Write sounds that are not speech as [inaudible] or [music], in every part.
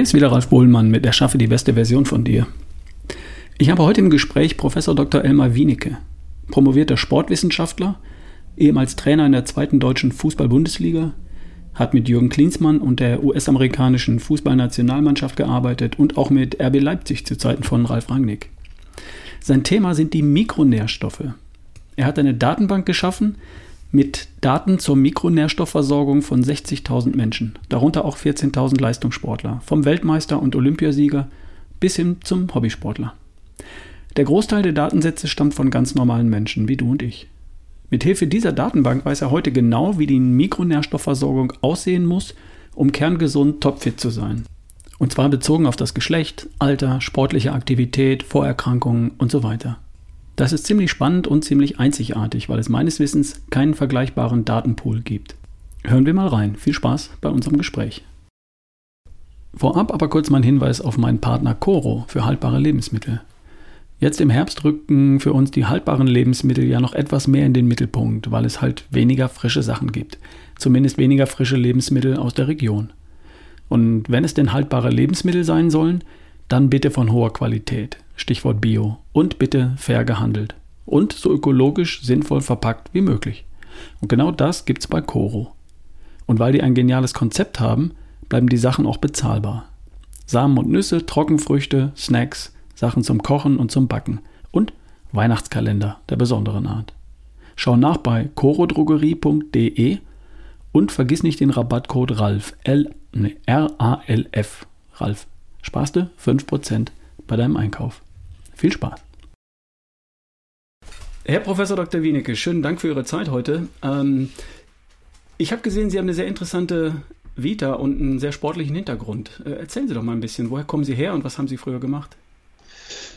Hier ist wieder Ralf Bohlmann mit Erschaffe die beste Version von dir. Ich habe heute im Gespräch Professor Dr. Elmar Wienicke, promovierter Sportwissenschaftler, ehemals Trainer in der zweiten deutschen Fußball-Bundesliga, hat mit Jürgen Klinsmann und der US-amerikanischen Fußballnationalmannschaft gearbeitet und auch mit RB Leipzig zu Zeiten von Ralf Rangnick. Sein Thema sind die Mikronährstoffe. Er hat eine Datenbank geschaffen mit Daten zur Mikronährstoffversorgung von 60.000 Menschen, darunter auch 14.000 Leistungssportler, vom Weltmeister und Olympiasieger bis hin zum Hobbysportler. Der Großteil der Datensätze stammt von ganz normalen Menschen wie du und ich. Mithilfe dieser Datenbank weiß er heute genau, wie die Mikronährstoffversorgung aussehen muss, um kerngesund topfit zu sein. Und zwar bezogen auf das Geschlecht, Alter, sportliche Aktivität, Vorerkrankungen und so weiter. Das ist ziemlich spannend und ziemlich einzigartig, weil es meines Wissens keinen vergleichbaren Datenpool gibt. Hören wir mal rein. Viel Spaß bei unserem Gespräch. Vorab aber kurz mein Hinweis auf meinen Partner Coro für haltbare Lebensmittel. Jetzt im Herbst rücken für uns die haltbaren Lebensmittel ja noch etwas mehr in den Mittelpunkt, weil es halt weniger frische Sachen gibt. Zumindest weniger frische Lebensmittel aus der Region. Und wenn es denn haltbare Lebensmittel sein sollen, dann bitte von hoher Qualität. Stichwort Bio. Und bitte fair gehandelt. Und so ökologisch sinnvoll verpackt wie möglich. Und genau das gibt's bei Coro. Und weil die ein geniales Konzept haben, bleiben die Sachen auch bezahlbar. Samen und Nüsse, Trockenfrüchte, Snacks, Sachen zum Kochen und zum Backen und Weihnachtskalender der besonderen Art. Schau nach bei corodrogerie.de und vergiss nicht den Rabattcode RALF, L, nee, R-A-L-F, RALF. Sparst du 5% bei deinem Einkauf. Viel Spaß! Herr Professor Dr. Wienicke, schönen Dank für Ihre Zeit heute. Ähm, ich habe gesehen, Sie haben eine sehr interessante Vita und einen sehr sportlichen Hintergrund. Äh, erzählen Sie doch mal ein bisschen, woher kommen Sie her und was haben Sie früher gemacht?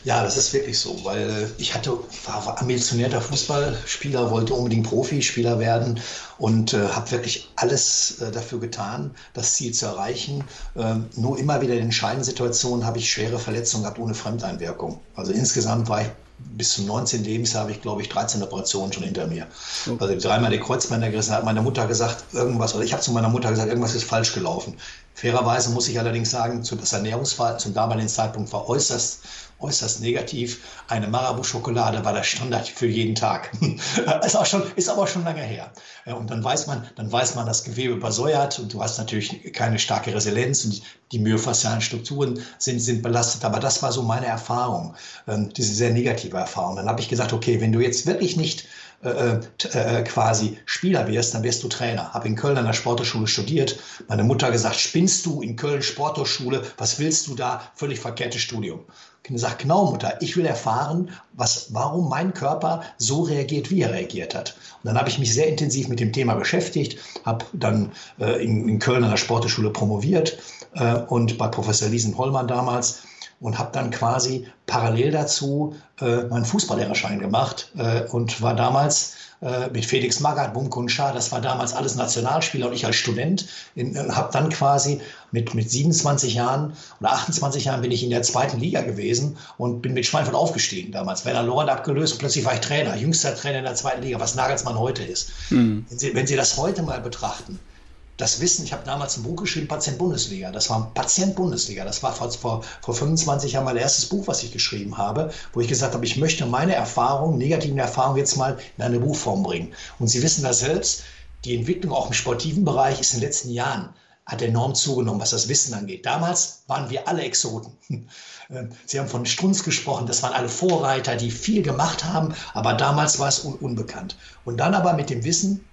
Ja, das ist wirklich so, weil äh, ich hatte, war ambitionierter Fußballspieler, wollte unbedingt Profispieler werden und äh, habe wirklich alles äh, dafür getan, das Ziel zu erreichen. Ähm, nur immer wieder in entscheidenden Situationen habe ich schwere Verletzungen gehabt ohne Fremdeinwirkung. Also insgesamt war ich bis zum 19. Lebensjahr habe ich, glaube ich, 13 Operationen schon hinter mir. Okay. Also dreimal die Kreuzbänder gerissen, hat meine Mutter gesagt, irgendwas, oder ich habe zu meiner Mutter gesagt, irgendwas ist falsch gelaufen. Fairerweise muss ich allerdings sagen, das Ernährungsverhalten zum damaligen Zeitpunkt war äußerst äußerst negativ. Eine Marabu-Schokolade war der Standard für jeden Tag. [laughs] ist, auch schon, ist aber schon lange her. Und dann weiß man, dann weiß man, das Gewebe übersäuert und du hast natürlich keine starke Resilienz und die myofaszialen Strukturen sind, sind belastet. Aber das war so meine Erfahrung, ähm, diese sehr negative Erfahrung. Dann habe ich gesagt, okay, wenn du jetzt wirklich nicht äh, äh, quasi Spieler wirst, dann wirst du Trainer. Habe in Köln an der Sporthochschule studiert. Meine Mutter gesagt, spinnst du in Köln Sporthochschule? Was willst du da? Völlig verkehrtes Studium. Ich sage, genau Mutter, ich will erfahren, was, warum mein Körper so reagiert, wie er reagiert hat. Und dann habe ich mich sehr intensiv mit dem Thema beschäftigt, habe dann äh, in, in, Köln an der Sporthochschule promoviert äh, und bei Professor Liesen Hollmann damals und habe dann quasi parallel dazu äh, meinen Fußballlehrerschein gemacht äh, und war damals äh, mit Felix Magath, Bumko und Schar, das war damals alles Nationalspieler und ich als Student äh, habe dann quasi mit, mit 27 Jahren oder 28 Jahren bin ich in der zweiten Liga gewesen und bin mit Schweinfurt aufgestiegen damals. Werner Lorand abgelöst und plötzlich war ich Trainer, jüngster Trainer in der zweiten Liga, was Nagelsmann heute ist. Mhm. Wenn, Sie, wenn Sie das heute mal betrachten, das Wissen, ich habe damals ein Buch geschrieben, Patient Bundesliga. Das war Patient Bundesliga. Das war vor, vor, vor 25 Jahren mein erstes Buch, was ich geschrieben habe, wo ich gesagt habe, ich möchte meine Erfahrungen, negativen Erfahrungen jetzt mal in eine Buchform bringen. Und Sie wissen das selbst, die Entwicklung auch im sportiven Bereich ist in den letzten Jahren hat enorm zugenommen, was das Wissen angeht. Damals waren wir alle Exoten. [laughs] Sie haben von Strunz gesprochen, das waren alle Vorreiter, die viel gemacht haben, aber damals war es un unbekannt. Und dann aber mit dem Wissen,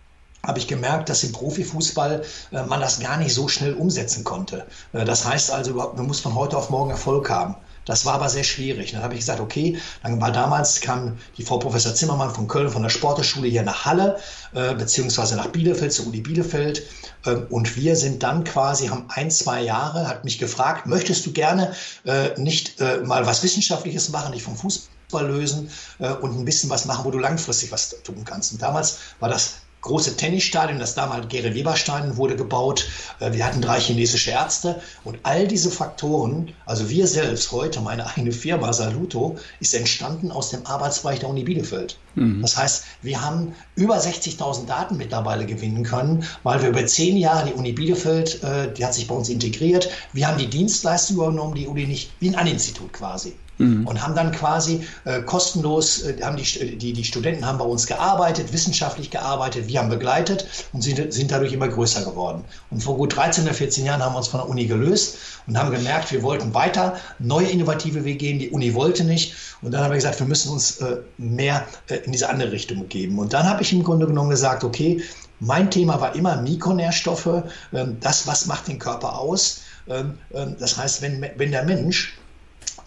habe ich gemerkt, dass im Profifußball äh, man das gar nicht so schnell umsetzen konnte. Äh, das heißt also, man muss von heute auf morgen Erfolg haben. Das war aber sehr schwierig. Dann habe ich gesagt, okay, dann war damals kam die Frau Professor Zimmermann von Köln von der Sporteschule hier nach Halle, äh, beziehungsweise nach Bielefeld, zu Uni Bielefeld. Äh, und wir sind dann quasi, haben ein, zwei Jahre, hat mich gefragt, möchtest du gerne äh, nicht äh, mal was Wissenschaftliches machen, nicht vom Fußball lösen äh, und ein bisschen was machen, wo du langfristig was tun kannst. Und damals war das große Tennisstadion, das damals Gere Weberstein wurde gebaut. Äh, wir hatten drei chinesische Ärzte und all diese Faktoren, also wir selbst heute, meine eigene Firma Saluto, ist entstanden aus dem Arbeitsbereich der Uni Bielefeld. Mhm. Das heißt, wir haben über 60.000 Daten mittlerweile gewinnen können, weil wir über zehn Jahre die Uni Bielefeld, äh, die hat sich bei uns integriert. Wir haben die Dienstleistung übernommen, die Uni nicht, wie ein Institut quasi mhm. und haben dann quasi äh, kostenlos, äh, haben die, die, die Studenten haben bei uns gearbeitet, wissenschaftlich gearbeitet, wir haben begleitet und sind, sind dadurch immer größer geworden. Und vor gut 13 oder 14 Jahren haben wir uns von der Uni gelöst und haben gemerkt, wir wollten weiter neue innovative Wege gehen, die Uni wollte nicht. Und dann haben wir gesagt, wir müssen uns äh, mehr äh, in diese andere Richtung geben. Und dann habe ich im Grunde genommen gesagt, okay, mein Thema war immer Mikronährstoffe, ähm, das, was macht den Körper aus. Ähm, ähm, das heißt, wenn, wenn der Mensch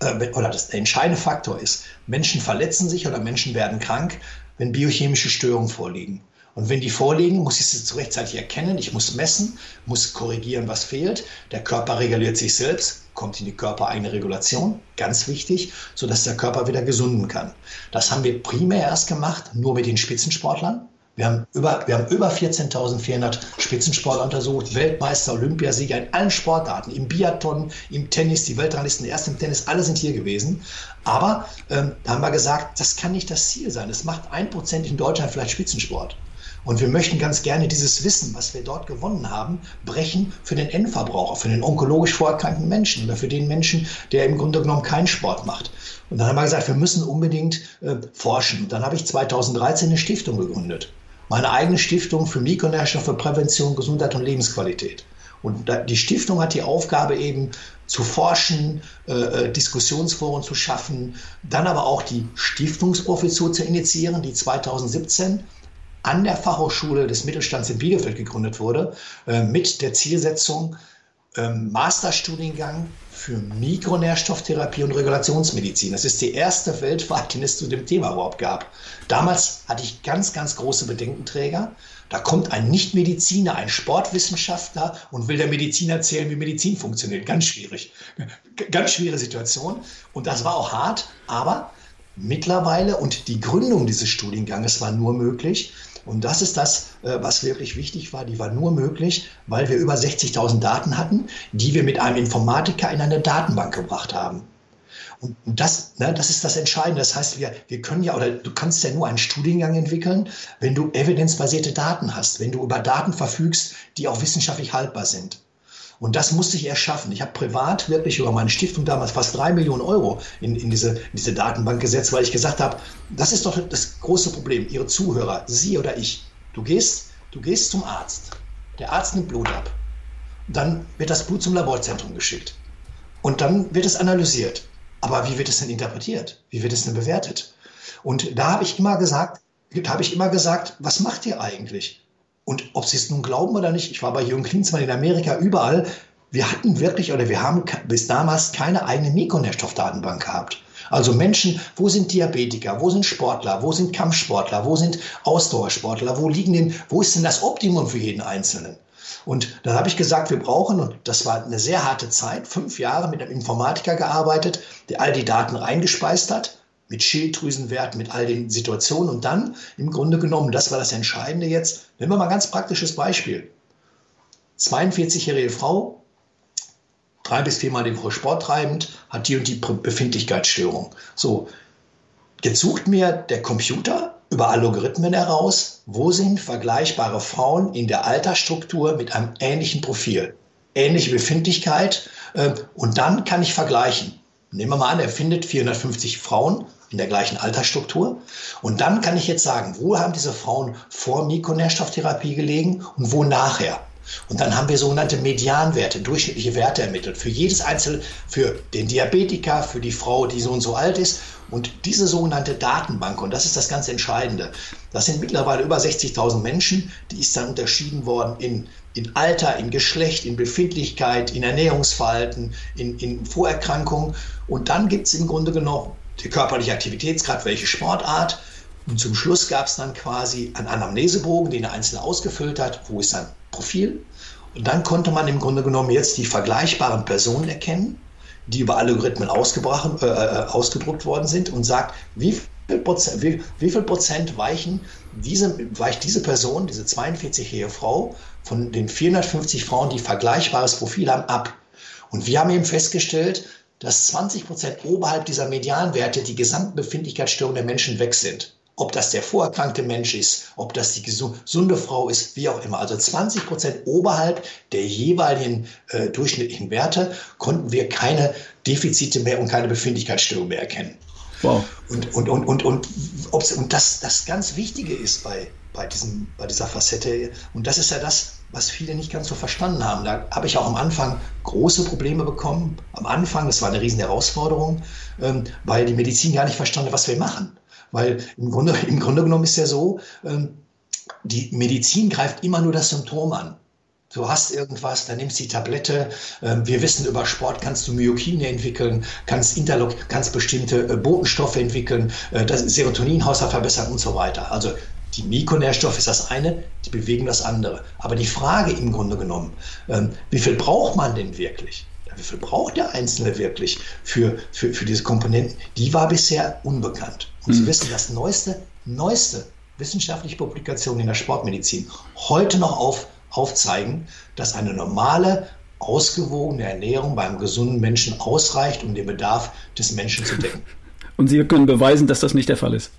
oder das, der entscheidende Faktor ist, Menschen verletzen sich oder Menschen werden krank, wenn biochemische Störungen vorliegen. Und wenn die vorliegen, muss ich sie rechtzeitig erkennen. Ich muss messen, muss korrigieren, was fehlt. Der Körper reguliert sich selbst, kommt in die körpereigene Regulation, ganz wichtig, sodass der Körper wieder gesunden kann. Das haben wir primär erst gemacht, nur mit den Spitzensportlern. Wir haben über, wir haben über 14.400 Spitzensportler untersucht, Weltmeister, Olympiasieger in allen Sportarten, im Biathlon, im Tennis, die Weltranglisten erst im Tennis, alle sind hier gewesen. Aber ähm, da haben wir gesagt, das kann nicht das Ziel sein. Es macht ein Prozent in Deutschland vielleicht Spitzensport. Und wir möchten ganz gerne dieses Wissen, was wir dort gewonnen haben, brechen für den Endverbraucher, für den onkologisch vorerkrankten Menschen oder für den Menschen, der im Grunde genommen keinen Sport macht. Und dann haben wir gesagt, wir müssen unbedingt äh, forschen. Und dann habe ich 2013 eine Stiftung gegründet meine eigene Stiftung für Mikronährstoffe, Prävention, Gesundheit und Lebensqualität. Und die Stiftung hat die Aufgabe eben zu forschen, äh, äh, Diskussionsforen zu schaffen, dann aber auch die Stiftungsprofessur zu initiieren, die 2017 an der Fachhochschule des Mittelstands in Bielefeld gegründet wurde, äh, mit der Zielsetzung, ähm, Masterstudiengang für Mikronährstofftherapie und Regulationsmedizin. Das ist die erste weltweit, die es zu dem Thema überhaupt gab. Damals hatte ich ganz, ganz große Bedenkenträger. Da kommt ein Nichtmediziner, ein Sportwissenschaftler und will der Medizin erzählen, wie Medizin funktioniert. Ganz schwierig. Ganz schwierige Situation. Und das war auch hart, aber mittlerweile und die Gründung dieses Studienganges war nur möglich, und das ist das, äh, was wirklich wichtig war. Die war nur möglich, weil wir über 60.000 Daten hatten, die wir mit einem Informatiker in eine Datenbank gebracht haben. Und das, ne, das ist das Entscheidende. Das heißt, wir, wir können ja, oder du kannst ja nur einen Studiengang entwickeln, wenn du evidenzbasierte Daten hast, wenn du über Daten verfügst, die auch wissenschaftlich haltbar sind. Und das musste ich erschaffen. Ich habe privat wirklich über meine Stiftung damals fast drei Millionen Euro in, in, diese, in diese Datenbank gesetzt, weil ich gesagt habe, das ist doch das große Problem. Ihre Zuhörer, Sie oder ich, du gehst, du gehst zum Arzt. Der Arzt nimmt Blut ab. Dann wird das Blut zum Laborzentrum geschickt. Und dann wird es analysiert. Aber wie wird es denn interpretiert? Wie wird es denn bewertet? Und da habe ich immer gesagt, habe ich immer gesagt, was macht ihr eigentlich? Und ob Sie es nun glauben oder nicht, ich war bei Jürgen Klinsmann in Amerika überall. Wir hatten wirklich oder wir haben bis damals keine eigene Mikronährstoffdatenbank gehabt. Also Menschen, wo sind Diabetiker, wo sind Sportler, wo sind Kampfsportler, wo sind Ausdauersportler, wo liegen denn, wo ist denn das Optimum für jeden Einzelnen? Und dann habe ich gesagt, wir brauchen, und das war eine sehr harte Zeit, fünf Jahre mit einem Informatiker gearbeitet, der all die Daten reingespeist hat, mit Schilddrüsenwerten, mit all den Situationen. Und dann im Grunde genommen, das war das Entscheidende jetzt, nehmen wir mal ein ganz praktisches Beispiel. 42-jährige Frau, drei bis viermal die Woche Sport treibend, hat die und die Befindlichkeitsstörung. So, jetzt sucht mir der Computer über Algorithmen heraus, wo sind vergleichbare Frauen in der Altersstruktur mit einem ähnlichen Profil, ähnliche Befindlichkeit. Äh, und dann kann ich vergleichen. Nehmen wir mal an, er findet 450 Frauen in der gleichen Altersstruktur. Und dann kann ich jetzt sagen, wo haben diese Frauen vor Mikronährstofftherapie gelegen und wo nachher. Und dann haben wir sogenannte Medianwerte, durchschnittliche Werte ermittelt. Für jedes einzelne, für den Diabetiker, für die Frau, die so und so alt ist. Und diese sogenannte Datenbank, und das ist das ganz Entscheidende, das sind mittlerweile über 60.000 Menschen, die ist dann unterschieden worden in, in Alter, in Geschlecht, in Befindlichkeit, in Ernährungsverhalten, in, in Vorerkrankungen. Und dann gibt es im Grunde genommen die körperliche Aktivitätsgrad, welche Sportart. Und zum Schluss gab es dann quasi einen Anamnesebogen, den der Einzelne ausgefüllt hat, wo ist sein Profil. Und dann konnte man im Grunde genommen jetzt die vergleichbaren Personen erkennen, die über Algorithmen äh, äh, ausgedruckt worden sind und sagt, wie viel Prozent, wie, wie, viel Prozent weichen diese, weicht diese Person, diese 42-jährige Frau, von den 450 Frauen, die vergleichbares Profil haben, ab? Und wir haben eben festgestellt, dass 20 Prozent oberhalb dieser Medianwerte die gesamten Befindlichkeitsstörungen der Menschen weg sind. Ob das der vorerkrankte Mensch ist, ob das die gesunde Frau ist, wie auch immer. Also 20 Prozent oberhalb der jeweiligen äh, durchschnittlichen Werte konnten wir keine Defizite mehr und keine Befindlichkeitsstörungen mehr erkennen. Wow. Und, und, und, und, und, und das, das ganz Wichtige ist bei, bei, diesem, bei dieser Facette, und das ist ja das, was viele nicht ganz so verstanden haben. Da habe ich auch am Anfang große Probleme bekommen. Am Anfang, das war eine riesen Herausforderung, ähm, weil die Medizin gar nicht verstanden, was wir machen. Weil im Grunde, im Grunde genommen ist ja so, ähm, die Medizin greift immer nur das Symptom an. Du hast irgendwas, dann nimmst du die Tablette. Ähm, wir wissen, über Sport kannst du Myokine entwickeln, kannst Interlock, kannst bestimmte äh, Botenstoffe entwickeln, äh, das Serotoninhaushalt verbessern und so weiter. Also die Mikronährstoffe ist das eine, die bewegen das andere. Aber die Frage im Grunde genommen, ähm, wie viel braucht man denn wirklich? Wie viel braucht der Einzelne wirklich für, für, für diese Komponenten? Die war bisher unbekannt. Und mhm. Sie wissen, das neueste, neueste wissenschaftliche Publikation in der Sportmedizin heute noch auf, aufzeigen, dass eine normale, ausgewogene Ernährung beim gesunden Menschen ausreicht, um den Bedarf des Menschen zu decken. [laughs] Und Sie können beweisen, dass das nicht der Fall ist.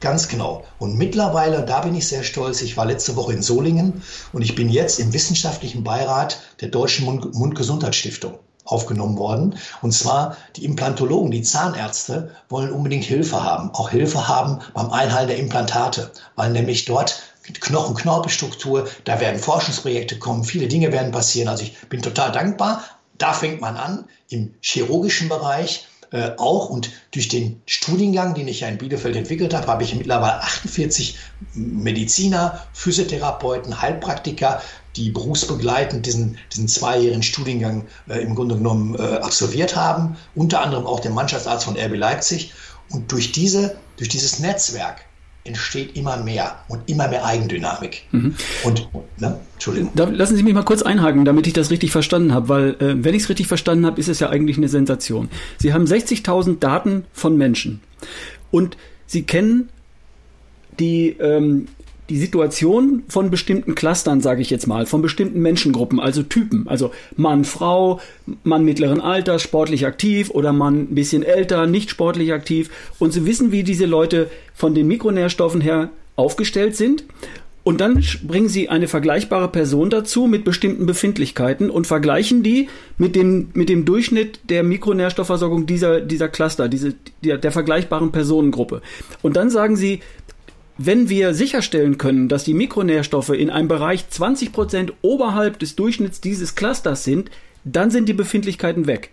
Ganz genau. Und mittlerweile, da bin ich sehr stolz, ich war letzte Woche in Solingen und ich bin jetzt im wissenschaftlichen Beirat der Deutschen Mund Mundgesundheitsstiftung aufgenommen worden. Und zwar die Implantologen, die Zahnärzte wollen unbedingt Hilfe haben, auch Hilfe haben beim Einhalten der Implantate, weil nämlich dort Knochen-Knorpelstruktur, da werden Forschungsprojekte kommen, viele Dinge werden passieren. Also ich bin total dankbar. Da fängt man an im chirurgischen Bereich äh, auch und durch den Studiengang, den ich ja in Bielefeld entwickelt habe, habe ich mittlerweile 48 Mediziner, Physiotherapeuten, Heilpraktiker, die berufsbegleitend diesen, diesen zweijährigen Studiengang äh, im Grunde genommen äh, absolviert haben, unter anderem auch der Mannschaftsarzt von RB Leipzig. Und durch, diese, durch dieses Netzwerk entsteht immer mehr und immer mehr Eigendynamik. Mhm. Und, ne? Entschuldigung. Da, lassen Sie mich mal kurz einhaken, damit ich das richtig verstanden habe, weil äh, wenn ich es richtig verstanden habe, ist es ja eigentlich eine Sensation. Sie haben 60.000 Daten von Menschen und Sie kennen die ähm, die Situation von bestimmten Clustern, sage ich jetzt mal, von bestimmten Menschengruppen, also Typen, also Mann, Frau, Mann mittleren Alters, sportlich aktiv oder Mann ein bisschen älter, nicht sportlich aktiv. Und sie wissen, wie diese Leute von den Mikronährstoffen her aufgestellt sind. Und dann bringen sie eine vergleichbare Person dazu mit bestimmten Befindlichkeiten und vergleichen die mit dem, mit dem Durchschnitt der Mikronährstoffversorgung dieser, dieser Cluster, diese, der, der vergleichbaren Personengruppe. Und dann sagen sie, wenn wir sicherstellen können, dass die Mikronährstoffe in einem Bereich 20 Prozent oberhalb des Durchschnitts dieses Clusters sind, dann sind die Befindlichkeiten weg.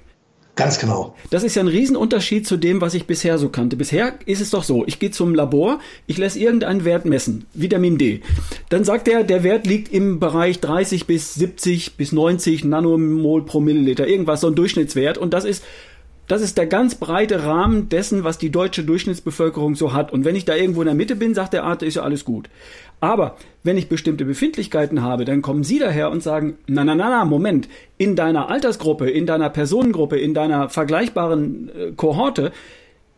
Ganz genau. Das ist ja ein Riesenunterschied zu dem, was ich bisher so kannte. Bisher ist es doch so, ich gehe zum Labor, ich lasse irgendeinen Wert messen, Vitamin D. Dann sagt er, der Wert liegt im Bereich 30 bis 70 bis 90 Nanomol pro Milliliter, irgendwas, so ein Durchschnittswert. Und das ist das ist der ganz breite Rahmen dessen, was die deutsche Durchschnittsbevölkerung so hat. Und wenn ich da irgendwo in der Mitte bin, sagt der Arzt, ist ja alles gut. Aber wenn ich bestimmte Befindlichkeiten habe, dann kommen Sie daher und sagen, na, na, na, na, Moment, in deiner Altersgruppe, in deiner Personengruppe, in deiner vergleichbaren äh, Kohorte,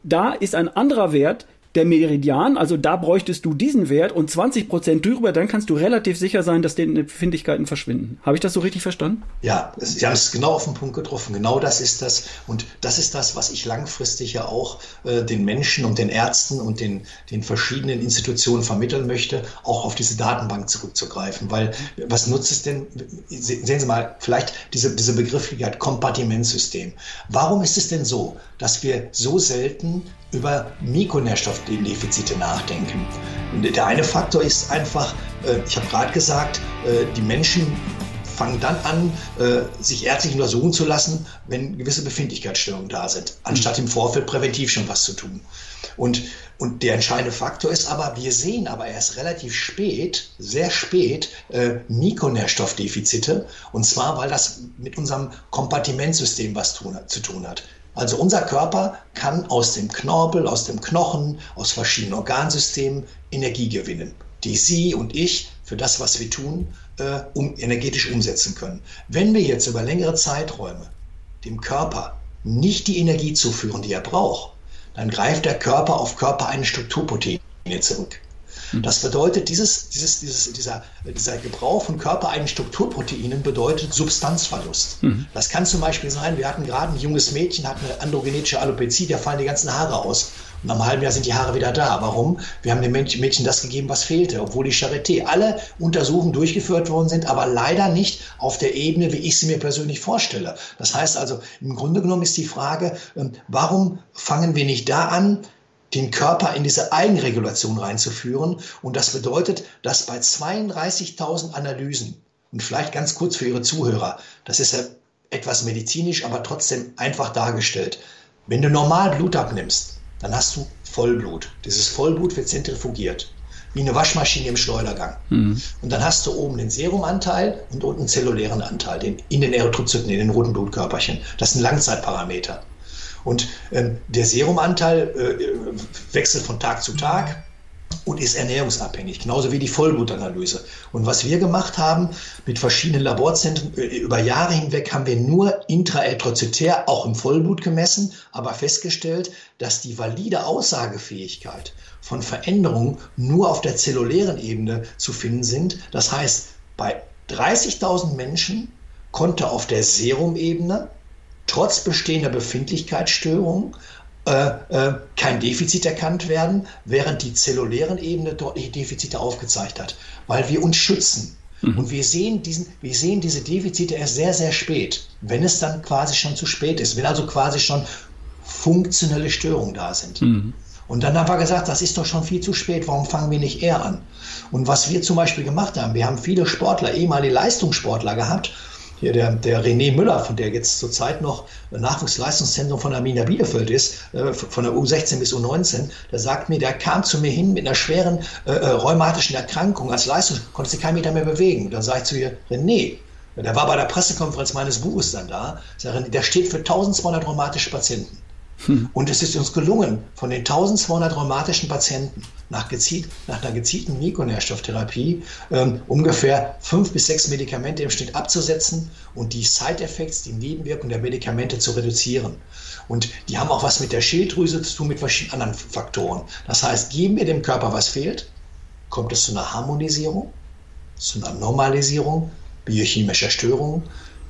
da ist ein anderer Wert, der Meridian, also da bräuchtest du diesen Wert und 20 Prozent drüber, dann kannst du relativ sicher sein, dass die Befindlichkeiten verschwinden. Habe ich das so richtig verstanden? Ja, Sie haben es genau auf den Punkt getroffen. Genau das ist das. Und das ist das, was ich langfristig ja auch äh, den Menschen und den Ärzten und den, den verschiedenen Institutionen vermitteln möchte, auch auf diese Datenbank zurückzugreifen. Weil was nutzt es denn? Sehen Sie mal, vielleicht diese, diese Begrifflichkeit Kompartimentsystem. Warum ist es denn so, dass wir so selten über Mikronährstoffdefizite nachdenken. Der eine Faktor ist einfach, äh, ich habe gerade gesagt, äh, die Menschen fangen dann an, äh, sich ärztlich untersuchen zu lassen, wenn gewisse Befindlichkeitsstörungen da sind, anstatt im Vorfeld präventiv schon was zu tun. Und, und der entscheidende Faktor ist aber, wir sehen aber erst relativ spät, sehr spät, äh, Mikronährstoffdefizite. Und zwar, weil das mit unserem Kompartimentsystem was tun, zu tun hat. Also unser Körper kann aus dem Knorpel, aus dem Knochen, aus verschiedenen Organsystemen Energie gewinnen, die Sie und ich für das, was wir tun, äh, um, energetisch umsetzen können. Wenn wir jetzt über längere Zeiträume dem Körper nicht die Energie zuführen, die er braucht, dann greift der Körper auf körpereigene Strukturproteine zurück. Das bedeutet, dieses, dieses, dieses, dieser, dieser Gebrauch von körpereigenen Strukturproteinen bedeutet Substanzverlust. Mhm. Das kann zum Beispiel sein, wir hatten gerade ein junges Mädchen, hat eine androgenetische Alopezie, da fallen die ganzen Haare aus. Und einem halben Jahr sind die Haare wieder da. Warum? Wir haben dem Mädchen das gegeben, was fehlte, obwohl die Charité alle Untersuchungen durchgeführt worden sind, aber leider nicht auf der Ebene, wie ich sie mir persönlich vorstelle. Das heißt also, im Grunde genommen ist die Frage, ähm, warum fangen wir nicht da an, den Körper in diese Eigenregulation reinzuführen. Und das bedeutet, dass bei 32.000 Analysen, und vielleicht ganz kurz für Ihre Zuhörer, das ist ja etwas medizinisch, aber trotzdem einfach dargestellt. Wenn du normal Blut abnimmst, dann hast du Vollblut. Dieses Vollblut wird zentrifugiert, wie eine Waschmaschine im Schleudergang. Mhm. Und dann hast du oben den Serumanteil und unten den zellulären Anteil, den, in den Erythrozyten, in den roten Blutkörperchen. Das sind Langzeitparameter. Und ähm, der Serumanteil äh, wechselt von Tag zu Tag und ist ernährungsabhängig, genauso wie die Vollblutanalyse. Und was wir gemacht haben mit verschiedenen Laborzentren, äh, über Jahre hinweg haben wir nur intraerythrozytär, auch im Vollblut gemessen, aber festgestellt, dass die valide Aussagefähigkeit von Veränderungen nur auf der zellulären Ebene zu finden sind. Das heißt, bei 30.000 Menschen konnte auf der Serumebene trotz bestehender Befindlichkeitsstörungen äh, äh, kein Defizit erkannt werden, während die zellulären Ebene deutliche Defizite aufgezeigt hat, weil wir uns schützen. Mhm. Und wir sehen, diesen, wir sehen diese Defizite erst sehr, sehr spät, wenn es dann quasi schon zu spät ist, wenn also quasi schon funktionelle Störungen da sind. Mhm. Und dann haben wir gesagt, das ist doch schon viel zu spät, warum fangen wir nicht eher an? Und was wir zum Beispiel gemacht haben, wir haben viele Sportler, ehemalige Leistungssportler gehabt, hier der, der René Müller, von der jetzt zurzeit noch Nachwuchsleistungszentrum von Arminia Bielefeld ist, äh, von der U16 bis U19, der sagt mir, der kam zu mir hin mit einer schweren äh, äh rheumatischen Erkrankung als Leistung, konnte sich keinen Meter mehr bewegen. Dann sage ich zu ihr, René, der war bei der Pressekonferenz meines Buches dann da, der steht für 1200 rheumatische Patienten. Hm. Und es ist uns gelungen, von den 1200 rheumatischen Patienten nach, gezielt, nach einer gezielten Mikronährstofftherapie ähm, ungefähr fünf bis sechs Medikamente im Schnitt abzusetzen und die Side-Effects, die Nebenwirkungen der Medikamente zu reduzieren. Und die haben auch was mit der Schilddrüse zu tun, mit verschiedenen anderen Faktoren. Das heißt, geben wir dem Körper, was fehlt, kommt es zu einer Harmonisierung, zu einer Normalisierung biochemischer Störungen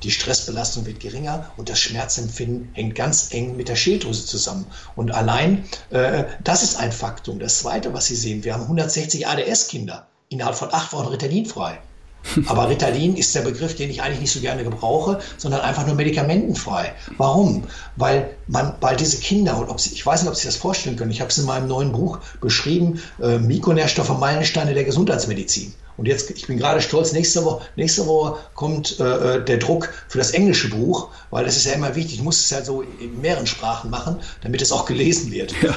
die Stressbelastung wird geringer und das Schmerzempfinden hängt ganz eng mit der Schilddrüse zusammen. Und allein äh, das ist ein Faktum. Das Zweite, was Sie sehen, wir haben 160 ADS-Kinder innerhalb von acht Wochen Ritalin frei. [laughs] Aber Ritalin ist der Begriff, den ich eigentlich nicht so gerne gebrauche, sondern einfach nur medikamentenfrei. Warum? Weil man, weil diese Kinder, und ob sie, ich weiß nicht, ob Sie das vorstellen können, ich habe es in meinem neuen Buch beschrieben, äh, Mikronährstoffe, Meilensteine der Gesundheitsmedizin. Und jetzt, ich bin gerade stolz, nächste Woche, nächste Woche kommt äh, äh, der Druck für das englische Buch, weil das ist ja immer wichtig. Ich muss es ja so in mehreren Sprachen machen, damit es auch gelesen wird. Ja.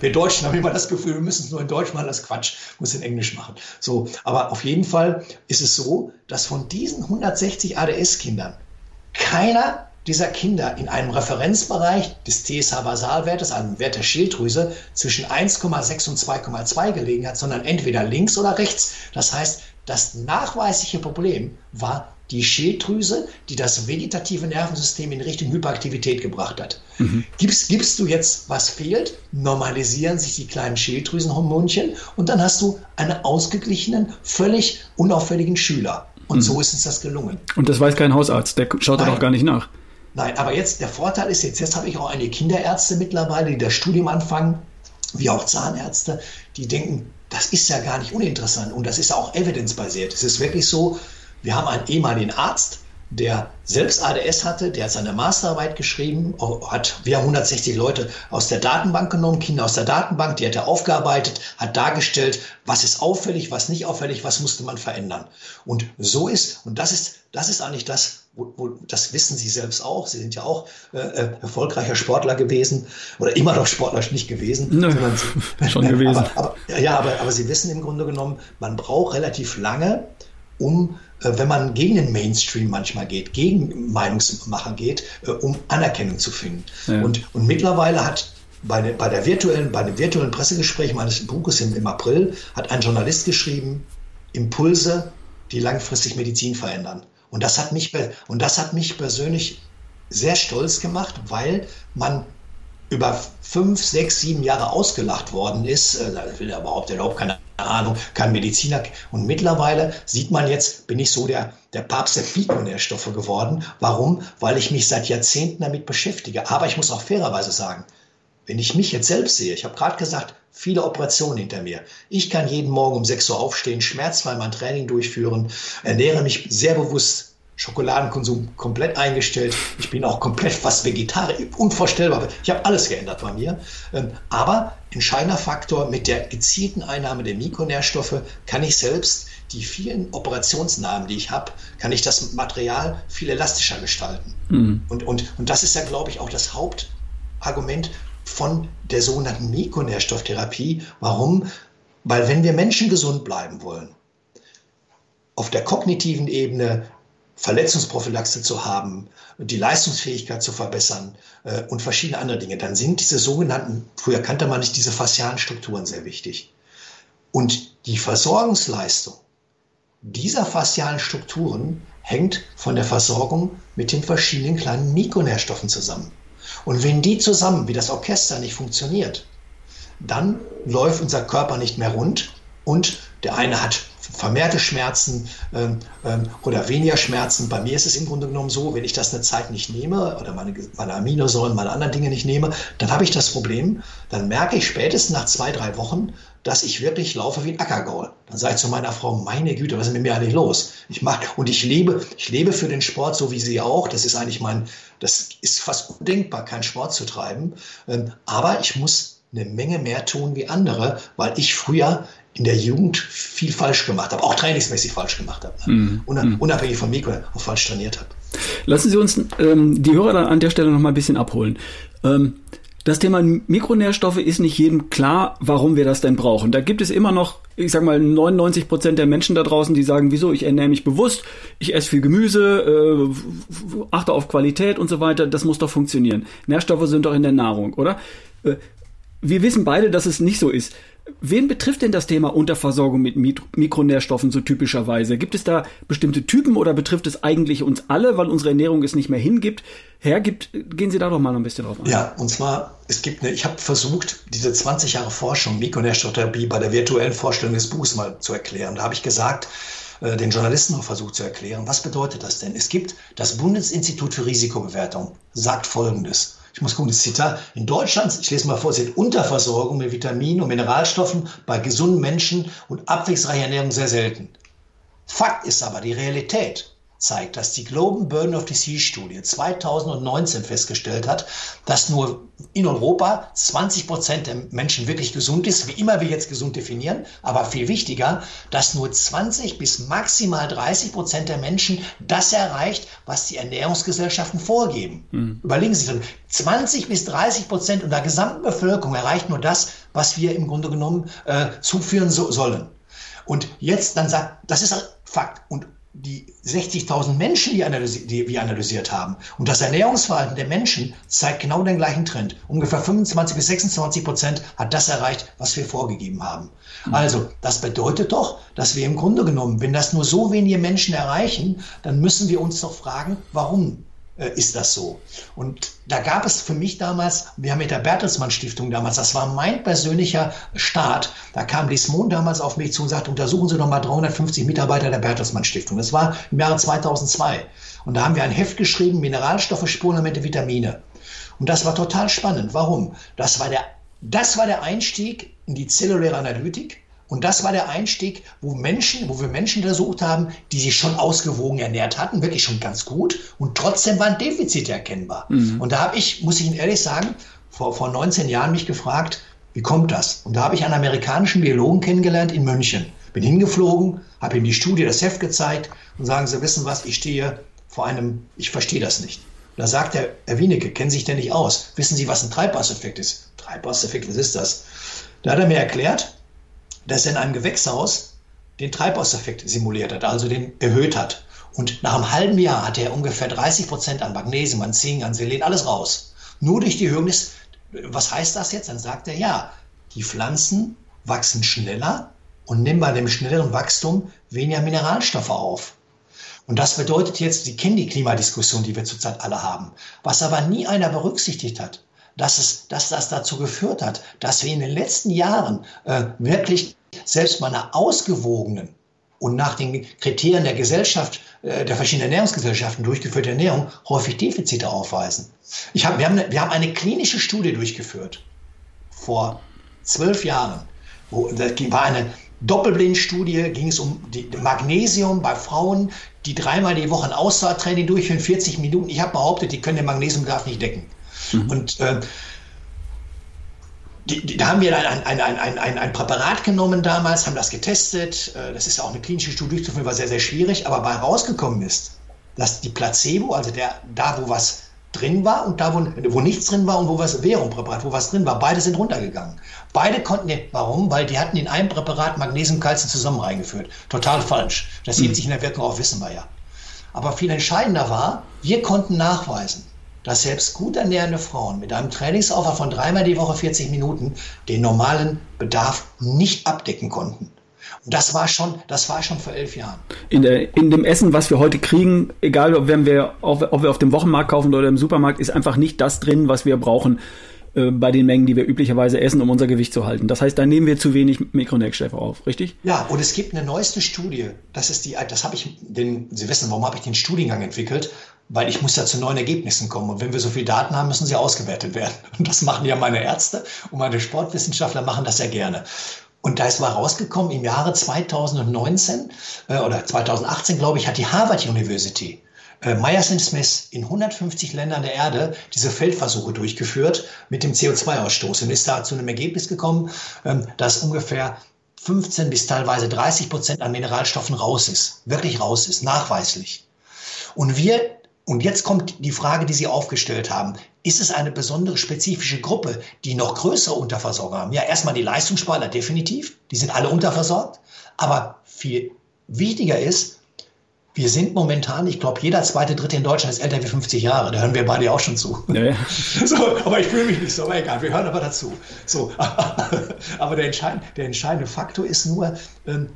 Wir Deutschen haben immer das Gefühl, wir müssen es nur in Deutsch machen, das ist Quatsch, muss in Englisch machen. So, aber auf jeden Fall ist es so, dass von diesen 160 ADS-Kindern keiner dieser Kinder in einem Referenzbereich des TSH-Basalwertes, einem Wert der Schilddrüse, zwischen 1,6 und 2,2 gelegen hat, sondern entweder links oder rechts. Das heißt, das nachweisliche Problem war die Schilddrüse, die das vegetative Nervensystem in Richtung Hyperaktivität gebracht hat. Mhm. Gibst, gibst du jetzt, was fehlt, normalisieren sich die kleinen Schilddrüsenhormonchen und dann hast du einen ausgeglichenen, völlig unauffälligen Schüler. Und mhm. so ist uns das gelungen. Und das weiß kein Hausarzt, der schaut da doch gar nicht nach. Nein, aber jetzt, der Vorteil ist jetzt, jetzt habe ich auch einige Kinderärzte mittlerweile, die das Studium anfangen, wie auch Zahnärzte, die denken, das ist ja gar nicht uninteressant und das ist auch evidenzbasiert. Es ist wirklich so, wir haben einen ehemaligen Arzt, der selbst ADS hatte, der hat seine Masterarbeit geschrieben, hat wir haben 160 Leute aus der Datenbank genommen, Kinder aus der Datenbank, die hat er aufgearbeitet, hat dargestellt, was ist auffällig, was nicht auffällig, was musste man verändern. Und so ist, und das ist, das ist eigentlich das, wo, wo, das wissen Sie selbst auch. Sie sind ja auch äh, äh erfolgreicher Sportler gewesen oder immer noch Sportler nicht gewesen. Nö, Sie, [laughs] schon [laughs] gewesen. Aber, aber, ja, aber, aber Sie wissen im Grunde genommen, man braucht relativ lange, um äh, wenn man gegen den Mainstream manchmal geht, gegen Meinungsmacher geht, äh, um Anerkennung zu finden. Ja. Und, und mittlerweile hat bei, der, bei, der virtuellen, bei dem virtuellen Pressegespräch meines Buches im, im April hat ein Journalist geschrieben, Impulse, die langfristig Medizin verändern. Und das hat mich, und das hat mich persönlich sehr stolz gemacht, weil man über fünf, sechs, sieben Jahre ausgelacht worden ist. Äh, da will er überhaupt, überhaupt keine Ahnung, kein Mediziner. Und mittlerweile sieht man jetzt, bin ich so der, der Papst der Phytonährstoffe geworden. Warum? Weil ich mich seit Jahrzehnten damit beschäftige. Aber ich muss auch fairerweise sagen, wenn ich mich jetzt selbst sehe, ich habe gerade gesagt, viele Operationen hinter mir. Ich kann jeden Morgen um 6 Uhr aufstehen, schmerzfrei mein Training durchführen, ernähre mich sehr bewusst Schokoladenkonsum komplett eingestellt. Ich bin auch komplett fast Vegetarier, unvorstellbar. Ich habe alles geändert bei mir. Ähm, aber entscheidender Faktor mit der gezielten Einnahme der Mikronährstoffe kann ich selbst die vielen Operationsnamen, die ich habe, kann ich das Material viel elastischer gestalten. Mhm. Und, und, und das ist ja, glaube ich, auch das Hauptargument von der sogenannten Mikronährstofftherapie. Warum? Weil wenn wir Menschen gesund bleiben wollen, auf der kognitiven Ebene Verletzungsprophylaxe zu haben, die Leistungsfähigkeit zu verbessern äh, und verschiedene andere Dinge, dann sind diese sogenannten, früher kannte man nicht diese faszialen Strukturen sehr wichtig. Und die Versorgungsleistung dieser faszialen Strukturen hängt von der Versorgung mit den verschiedenen kleinen Mikronährstoffen zusammen. Und wenn die zusammen wie das Orchester nicht funktioniert, dann läuft unser Körper nicht mehr rund und der eine hat vermehrte Schmerzen ähm, ähm, oder weniger Schmerzen. Bei mir ist es im Grunde genommen so, wenn ich das eine Zeit nicht nehme oder meine, meine Aminosäuren, meine anderen Dinge nicht nehme, dann habe ich das Problem, dann merke ich spätestens nach zwei, drei Wochen, dass ich wirklich laufe wie ein Ackergaul. Dann sage ich zu meiner Frau, meine Güte, was ist mit mir eigentlich los? Ich mag, und ich lebe, ich lebe für den Sport, so wie sie auch. Das ist eigentlich mein, das ist fast undenkbar, keinen Sport zu treiben. Ähm, aber ich muss eine Menge mehr tun wie andere, weil ich früher in der Jugend viel falsch gemacht habe, auch trainingsmäßig falsch gemacht habe. Ne? Mm, Unabhängig von Mikro auch falsch trainiert habe. Lassen Sie uns ähm, die Hörer dann an der Stelle noch mal ein bisschen abholen. Ähm, das Thema Mikronährstoffe ist nicht jedem klar, warum wir das denn brauchen. Da gibt es immer noch, ich sag mal, 99 Prozent der Menschen da draußen, die sagen, wieso, ich ernähre mich bewusst, ich esse viel Gemüse, äh, achte auf Qualität und so weiter, das muss doch funktionieren. Nährstoffe sind doch in der Nahrung, oder? Äh, wir wissen beide, dass es nicht so ist. Wen betrifft denn das Thema Unterversorgung mit Mikronährstoffen so typischerweise? Gibt es da bestimmte Typen oder betrifft es eigentlich uns alle, weil unsere Ernährung es nicht mehr hingibt? Hergibt, gehen Sie da doch mal ein bisschen drauf ein. Ja, und zwar, es gibt eine, ich habe versucht, diese 20 Jahre Forschung, Mikronährstofftherapie bei der virtuellen Vorstellung des Buchs mal zu erklären. Da habe ich gesagt, äh, den Journalisten auch versucht zu erklären, was bedeutet das denn? Es gibt das Bundesinstitut für Risikobewertung, sagt Folgendes ich muss gucken, das Zitat, in Deutschland, ich lese mal vor, sind Unterversorgung mit Vitaminen und Mineralstoffen bei gesunden Menschen und abwechslungsreicher Ernährung sehr selten. Fakt ist aber, die Realität zeigt, dass die Global Burden of Disease Studie 2019 festgestellt hat, dass nur in Europa 20 Prozent der Menschen wirklich gesund ist, wie immer wir jetzt gesund definieren, aber viel wichtiger, dass nur 20 bis maximal 30 Prozent der Menschen das erreicht, was die Ernährungsgesellschaften vorgeben. Mhm. Überlegen Sie sich, 20 bis 30 Prozent unserer gesamten Bevölkerung erreicht nur das, was wir im Grunde genommen äh, zuführen so, sollen. Und jetzt dann sagt, das ist Fakt. Und die 60.000 Menschen, die, analysi die, wir analysiert haben. Und das Ernährungsverhalten der Menschen zeigt genau den gleichen Trend. Ungefähr 25 bis 26 Prozent hat das erreicht, was wir vorgegeben haben. Mhm. Also, das bedeutet doch, dass wir im Grunde genommen, wenn das nur so wenige Menschen erreichen, dann müssen wir uns doch fragen, warum ist das so. Und da gab es für mich damals, wir haben mit der Bertelsmann Stiftung damals, das war mein persönlicher Start, da kam Lismon damals auf mich zu und sagte, untersuchen Sie doch mal 350 Mitarbeiter der Bertelsmann Stiftung. Das war im Jahre 2002. Und da haben wir ein Heft geschrieben, Mineralstoffe, Spurenelemente, Vitamine. Und das war total spannend. Warum? Das war der, das war der Einstieg in die zelluläre Analytik. Und das war der Einstieg, wo Menschen, wo wir Menschen untersucht haben, die sich schon ausgewogen ernährt hatten, wirklich schon ganz gut. Und trotzdem waren Defizite erkennbar. Mhm. Und da habe ich, muss ich Ihnen ehrlich sagen, vor, vor 19 Jahren mich gefragt, wie kommt das? Und da habe ich einen amerikanischen Biologen kennengelernt in München. Bin hingeflogen, habe ihm die Studie, das Heft gezeigt und sagen, Sie wissen was, ich stehe vor einem, ich verstehe das nicht. da sagt er, Herr Wienecke, kennen Sie sich denn nicht aus? Wissen Sie, was ein Treibhauseffekt ist? Treibhauseffekt, was ist das? Da hat er mir erklärt, dass er in einem Gewächshaus den Treibhauseffekt simuliert hat, also den erhöht hat. Und nach einem halben Jahr hatte er ungefähr 30 Prozent an Magnesium, an Zink, an Selen, alles raus. Nur durch die Erhöhung des, was heißt das jetzt? Dann sagt er, ja, die Pflanzen wachsen schneller und nehmen bei dem schnelleren Wachstum weniger Mineralstoffe auf. Und das bedeutet jetzt, Sie kennen die Klimadiskussion, die wir zurzeit alle haben. Was aber nie einer berücksichtigt hat, dass, es, dass das dazu geführt hat, dass wir in den letzten Jahren äh, wirklich selbst bei einer ausgewogenen und nach den Kriterien der Gesellschaft, äh, der verschiedenen Ernährungsgesellschaften durchgeführte Ernährung häufig Defizite aufweisen. Ich hab, wir, haben eine, wir haben eine klinische Studie durchgeführt vor zwölf Jahren. Wo, das war eine Doppelblindstudie, ging es um die Magnesium bei Frauen, die dreimal die Woche ein Ausdauertraining durchführen, 40 Minuten. Ich habe behauptet, die können den Magnesiumbedarf nicht decken. Mhm. Und äh, die, die, da haben wir ein, ein, ein, ein, ein Präparat genommen damals, haben das getestet. Äh, das ist ja auch eine klinische Studie durchzuführen, war sehr, sehr schwierig. Aber bei rausgekommen ist, dass die Placebo, also der, da wo was drin war und da wo, wo nichts drin war und wo was Währungpräparat, wo was drin war, beide sind runtergegangen. Beide konnten, warum? Weil die hatten in einem Präparat Magnesium, Calcium zusammen reingeführt. Total falsch. Das sieht mhm. sich in der Wirkung auch, wissen wir ja. Aber viel entscheidender war, wir konnten nachweisen, dass selbst gut ernährende Frauen mit einem Trainingsaufwand von dreimal die Woche 40 Minuten den normalen Bedarf nicht abdecken konnten. Und das war schon, das war schon vor elf Jahren. In, der, in dem Essen, was wir heute kriegen, egal ob, wir, ob, ob wir auf dem Wochenmarkt kaufen oder im Supermarkt, ist einfach nicht das drin, was wir brauchen äh, bei den Mengen, die wir üblicherweise essen, um unser Gewicht zu halten. Das heißt, da nehmen wir zu wenig Mikronährstoffe auf, richtig? Ja, und es gibt eine neueste Studie. Das ist die, das habe ich, den, Sie wissen, warum habe ich den Studiengang entwickelt? Weil ich muss ja zu neuen Ergebnissen kommen. Und wenn wir so viele Daten haben, müssen sie ausgewertet werden. [laughs] Und das machen ja meine Ärzte und meine Sportwissenschaftler machen das ja gerne. Und da ist mal rausgekommen, im Jahre 2019 äh, oder 2018, glaube ich, hat die Harvard University äh, Myers Smith in 150 Ländern der Erde diese Feldversuche durchgeführt mit dem CO2-Ausstoß und ist da zu einem Ergebnis gekommen, ähm, dass ungefähr 15 bis teilweise 30 Prozent an Mineralstoffen raus ist, wirklich raus ist, nachweislich. Und wir und jetzt kommt die Frage, die Sie aufgestellt haben. Ist es eine besondere spezifische Gruppe, die noch größere Unterversorgung haben? Ja, erstmal die Leistungssportler definitiv. Die sind alle unterversorgt. Aber viel wichtiger ist, wir sind momentan, ich glaube, jeder zweite, dritte in Deutschland ist älter wie 50 Jahre. Da hören wir beide auch schon zu. Ja, ja. [laughs] So, aber ich fühle mich nicht so, aber egal, wir hören aber dazu. So, [laughs] aber der entscheidende, der entscheidende Faktor ist nur, ähm,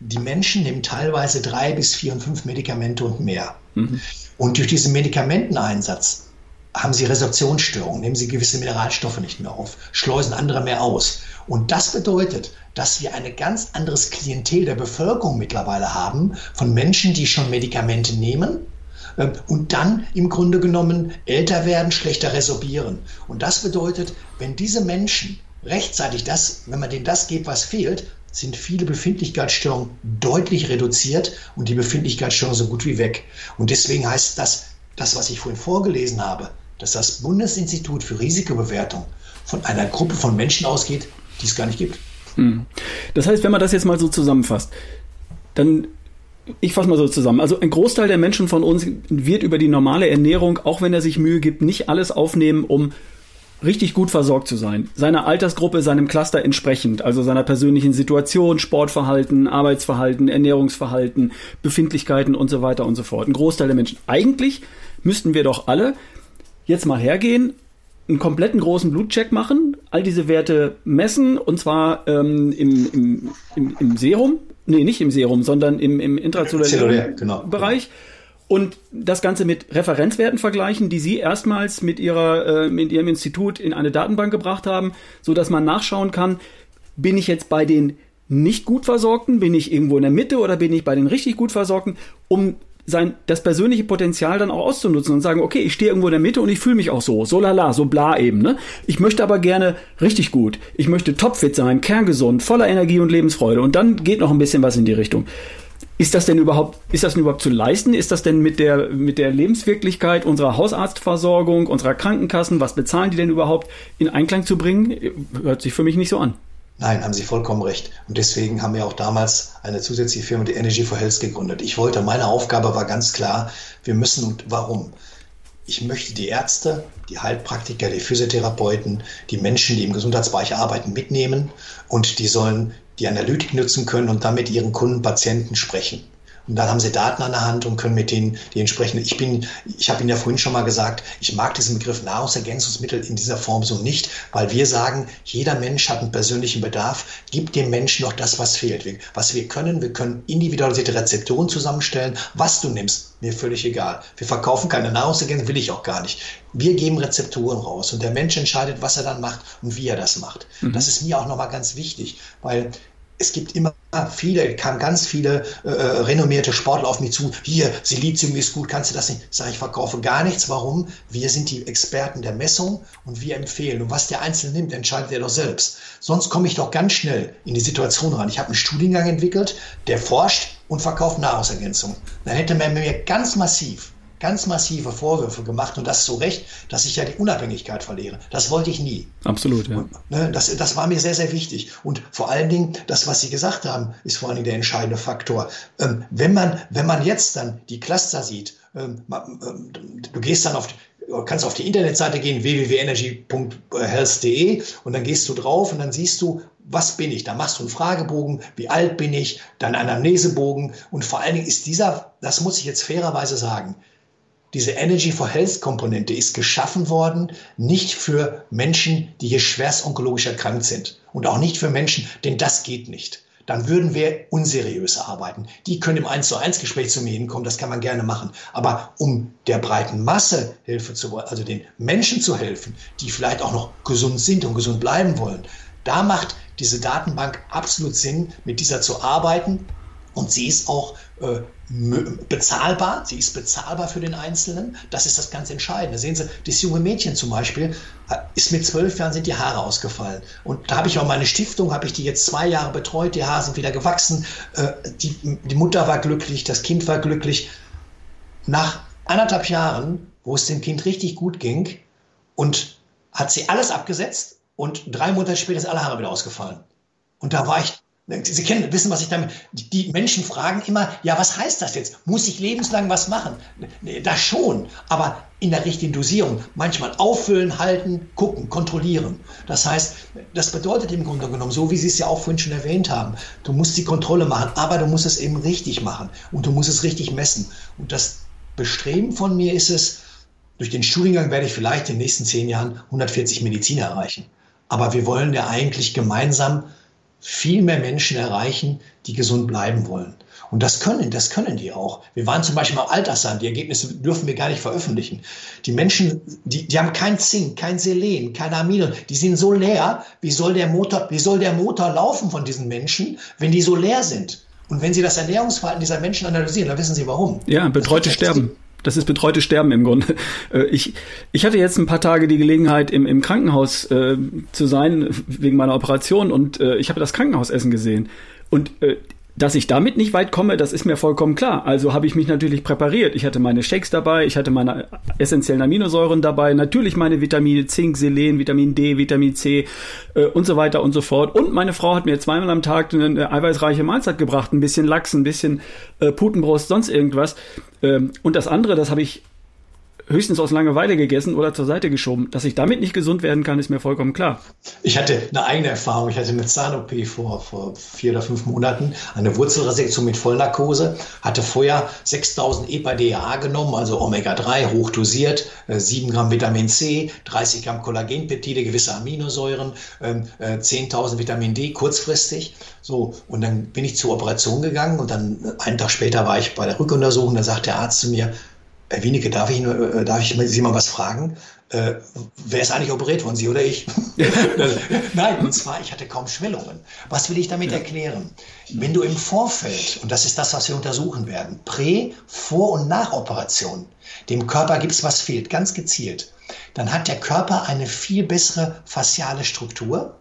die Menschen nehmen teilweise drei bis vier und fünf Medikamente und mehr. Mhm. Und durch diesen Medikamenteneinsatz haben sie Resorptionsstörungen, nehmen sie gewisse Mineralstoffe nicht mehr auf, schleusen andere mehr aus. Und das bedeutet, dass wir ein ganz anderes Klientel der Bevölkerung mittlerweile haben von Menschen, die schon Medikamente nehmen ähm, und dann im Grunde genommen älter werden, schlechter resorbieren. Und das bedeutet, wenn diese Menschen rechtzeitig das, wenn man denen das gibt, was fehlt, sind viele Befindlichkeitsstörungen deutlich reduziert und die Befindlichkeitsstörungen so gut wie weg. Und deswegen heißt das, das, was ich vorhin vorgelesen habe, dass das Bundesinstitut für Risikobewertung von einer Gruppe von Menschen ausgeht, die es gar nicht gibt. Hm. Das heißt, wenn man das jetzt mal so zusammenfasst, dann ich fasse mal so zusammen. Also ein Großteil der Menschen von uns wird über die normale Ernährung, auch wenn er sich Mühe gibt, nicht alles aufnehmen, um richtig gut versorgt zu sein. Seiner Altersgruppe, seinem Cluster entsprechend, also seiner persönlichen Situation, Sportverhalten, Arbeitsverhalten, Ernährungsverhalten, Befindlichkeiten und so weiter und so fort. Ein Großteil der Menschen. Eigentlich müssten wir doch alle jetzt mal hergehen, einen kompletten großen Blutcheck machen, all diese Werte messen und zwar ähm, im, im, im, im Serum, nee, nicht im Serum, sondern im, im intrazellulären genau, Bereich. Genau und das Ganze mit Referenzwerten vergleichen, die Sie erstmals mit, ihrer, äh, mit Ihrem Institut in eine Datenbank gebracht haben, so dass man nachschauen kann, bin ich jetzt bei den nicht gut versorgten, bin ich irgendwo in der Mitte oder bin ich bei den richtig gut versorgten, um sein, das persönliche Potenzial dann auch auszunutzen und sagen, okay, ich stehe irgendwo in der Mitte und ich fühle mich auch so, so lala, so bla eben, ne? Ich möchte aber gerne richtig gut. Ich möchte topfit sein, kerngesund, voller Energie und Lebensfreude und dann geht noch ein bisschen was in die Richtung. Ist das denn überhaupt, ist das denn überhaupt zu leisten? Ist das denn mit der, mit der Lebenswirklichkeit unserer Hausarztversorgung, unserer Krankenkassen, was bezahlen die denn überhaupt in Einklang zu bringen? Hört sich für mich nicht so an. Nein, haben Sie vollkommen recht. Und deswegen haben wir auch damals eine zusätzliche Firma, die Energy for Health, gegründet. Ich wollte, meine Aufgabe war ganz klar, wir müssen und warum? Ich möchte die Ärzte, die Heilpraktiker, die Physiotherapeuten, die Menschen, die im Gesundheitsbereich arbeiten, mitnehmen und die sollen die Analytik nutzen können und damit ihren Kunden, Patienten sprechen. Und dann haben sie Daten an der Hand und können mit denen die entsprechende, ich bin, ich habe Ihnen ja vorhin schon mal gesagt, ich mag diesen Begriff Nahrungsergänzungsmittel in dieser Form so nicht, weil wir sagen, jeder Mensch hat einen persönlichen Bedarf, gibt dem Menschen noch das, was fehlt. Was wir können, wir können individualisierte Rezeptoren zusammenstellen. Was du nimmst, mir völlig egal. Wir verkaufen keine Nahrungsergänzung, will ich auch gar nicht. Wir geben Rezepturen raus und der Mensch entscheidet, was er dann macht und wie er das macht. Mhm. Das ist mir auch nochmal ganz wichtig, weil es gibt immer viele, kamen ganz viele äh, renommierte Sportler auf mich zu. Hier, Silizium ist gut, kannst du das nicht? Sag ich, verkaufe gar nichts. Warum? Wir sind die Experten der Messung und wir empfehlen. Und was der Einzelne nimmt, entscheidet er doch selbst. Sonst komme ich doch ganz schnell in die Situation rein. Ich habe einen Studiengang entwickelt, der forscht und verkauft Nahrungsergänzungen. Dann hätte man mir ganz massiv ganz massive Vorwürfe gemacht und das zu Recht, dass ich ja die Unabhängigkeit verliere. Das wollte ich nie. Absolut, ja. Und, ne, das, das war mir sehr, sehr wichtig. Und vor allen Dingen, das, was Sie gesagt haben, ist vor allen Dingen der entscheidende Faktor. Ähm, wenn, man, wenn man jetzt dann die Cluster sieht, ähm, ähm, du gehst dann auf, kannst auf die Internetseite gehen, www.energy.health.de und dann gehst du drauf und dann siehst du, was bin ich? Da machst du einen Fragebogen, wie alt bin ich, dann einen Anamnesebogen und vor allen Dingen ist dieser, das muss ich jetzt fairerweise sagen, diese Energy for Health Komponente ist geschaffen worden, nicht für Menschen, die hier schwerst onkologisch erkrankt sind und auch nicht für Menschen, denn das geht nicht. Dann würden wir unseriös arbeiten. Die können im 1 zu 1 Gespräch zu mir hinkommen, das kann man gerne machen. Aber um der breiten Masse Hilfe zu wollen, also den Menschen zu helfen, die vielleicht auch noch gesund sind und gesund bleiben wollen, da macht diese Datenbank absolut Sinn, mit dieser zu arbeiten. Und sie ist auch äh, bezahlbar, sie ist bezahlbar für den Einzelnen. Das ist das ganz Entscheidende. Sehen Sie, das junge Mädchen zum Beispiel äh, ist mit zwölf Jahren sind die Haare ausgefallen. Und da habe ich auch meine Stiftung, habe ich die jetzt zwei Jahre betreut, die Haare sind wieder gewachsen. Äh, die, die Mutter war glücklich, das Kind war glücklich. Nach anderthalb Jahren, wo es dem Kind richtig gut ging, und hat sie alles abgesetzt und drei Monate später ist alle Haare wieder ausgefallen. Und da war ich Sie kennen, wissen, was ich damit. Die Menschen fragen immer, ja, was heißt das jetzt? Muss ich lebenslang was machen? Das schon, aber in der richtigen Dosierung. Manchmal auffüllen, halten, gucken, kontrollieren. Das heißt, das bedeutet im Grunde genommen, so wie Sie es ja auch vorhin schon erwähnt haben, du musst die Kontrolle machen, aber du musst es eben richtig machen und du musst es richtig messen. Und das Bestreben von mir ist es, durch den Studiengang werde ich vielleicht in den nächsten zehn Jahren 140 Mediziner erreichen. Aber wir wollen ja eigentlich gemeinsam viel mehr Menschen erreichen, die gesund bleiben wollen. Und das können, das können die auch. Wir waren zum Beispiel mal Altersland, die Ergebnisse dürfen wir gar nicht veröffentlichen. Die Menschen, die, die haben kein Zink, kein Selen, keine Amino, die sind so leer. Wie soll der Motor, wie soll der Motor laufen von diesen Menschen, wenn die so leer sind? Und wenn Sie das Ernährungsverhalten dieser Menschen analysieren, dann wissen Sie warum. Ja, betreute Sterben. Das ist betreutes Sterben im Grunde. Äh, ich, ich hatte jetzt ein paar Tage die Gelegenheit, im, im Krankenhaus äh, zu sein, wegen meiner Operation, und äh, ich habe das Krankenhausessen gesehen. Und äh, dass ich damit nicht weit komme, das ist mir vollkommen klar. Also habe ich mich natürlich präpariert. Ich hatte meine Shakes dabei, ich hatte meine essentiellen Aminosäuren dabei, natürlich meine Vitamine Zink, Selen, Vitamin D, Vitamin C äh, und so weiter und so fort. Und meine Frau hat mir zweimal am Tag eine eiweißreiche Mahlzeit gebracht, ein bisschen Lachs, ein bisschen äh, Putenbrust, sonst irgendwas. Ähm, und das andere, das habe ich höchstens aus Langeweile gegessen oder zur Seite geschoben. Dass ich damit nicht gesund werden kann, ist mir vollkommen klar. Ich hatte eine eigene Erfahrung. Ich hatte eine Zahn-OP vor, vor vier oder fünf Monaten, eine Wurzelresektion mit Vollnarkose, hatte vorher 6000 EPA-DHA genommen, also Omega-3 hochdosiert, 7 äh, Gramm Vitamin C, 30 Gramm Kollagenpeptide, gewisse Aminosäuren, 10.000 ähm, äh, Vitamin D kurzfristig. So, und dann bin ich zur Operation gegangen und dann äh, einen Tag später war ich bei der Rückuntersuchung, da sagt der Arzt zu mir, Herr Wienecke, darf ich, äh, darf ich Sie mal was fragen? Äh, wer ist eigentlich operiert worden, Sie oder ich? [laughs] Nein, und zwar, ich hatte kaum Schwellungen. Was will ich damit ja. erklären? Wenn du im Vorfeld, und das ist das, was wir untersuchen werden, Prä-, Vor- und Nachoperation, dem Körper gibt es, was fehlt, ganz gezielt, dann hat der Körper eine viel bessere fasziale Struktur.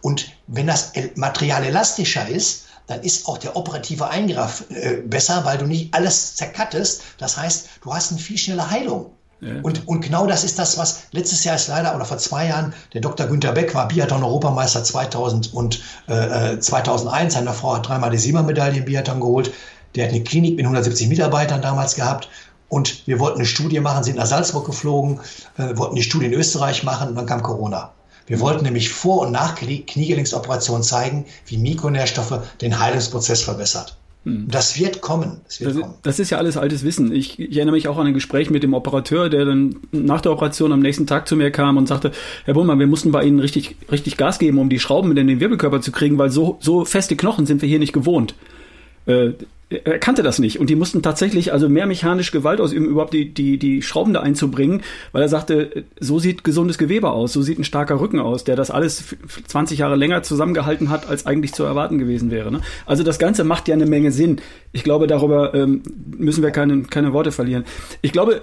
Und wenn das Material elastischer ist, dann ist auch der operative Eingriff äh, besser, weil du nicht alles zerkattest. Das heißt, du hast eine viel schnellere Heilung. Ja. Und, und genau das ist das, was letztes Jahr ist leider, oder vor zwei Jahren, der Dr. Günther Beck war Biathlon-Europameister 2000 und äh, 2001. Seine Frau hat dreimal die Siebermedaille im Biathlon geholt. Der hat eine Klinik mit 170 Mitarbeitern damals gehabt. Und wir wollten eine Studie machen, sind nach Salzburg geflogen, äh, wollten die Studie in Österreich machen und dann kam Corona. Wir wollten nämlich vor und nach Kniegelenksoperationen zeigen, wie Mikronährstoffe den Heilungsprozess verbessert. Hm. Das wird kommen. Das, wird das, kommen. das, ist ja alles altes Wissen. Ich, ich, erinnere mich auch an ein Gespräch mit dem Operateur, der dann nach der Operation am nächsten Tag zu mir kam und sagte, Herr Bullmann, wir mussten bei Ihnen richtig, richtig Gas geben, um die Schrauben in den Wirbelkörper zu kriegen, weil so, so feste Knochen sind wir hier nicht gewohnt. Äh, er kannte das nicht und die mussten tatsächlich also mehr mechanisch Gewalt ausüben, überhaupt die, die, die Schrauben da einzubringen, weil er sagte, so sieht gesundes Gewebe aus, so sieht ein starker Rücken aus, der das alles 20 Jahre länger zusammengehalten hat, als eigentlich zu erwarten gewesen wäre. Ne? Also das Ganze macht ja eine Menge Sinn. Ich glaube, darüber ähm, müssen wir keine, keine Worte verlieren. Ich glaube,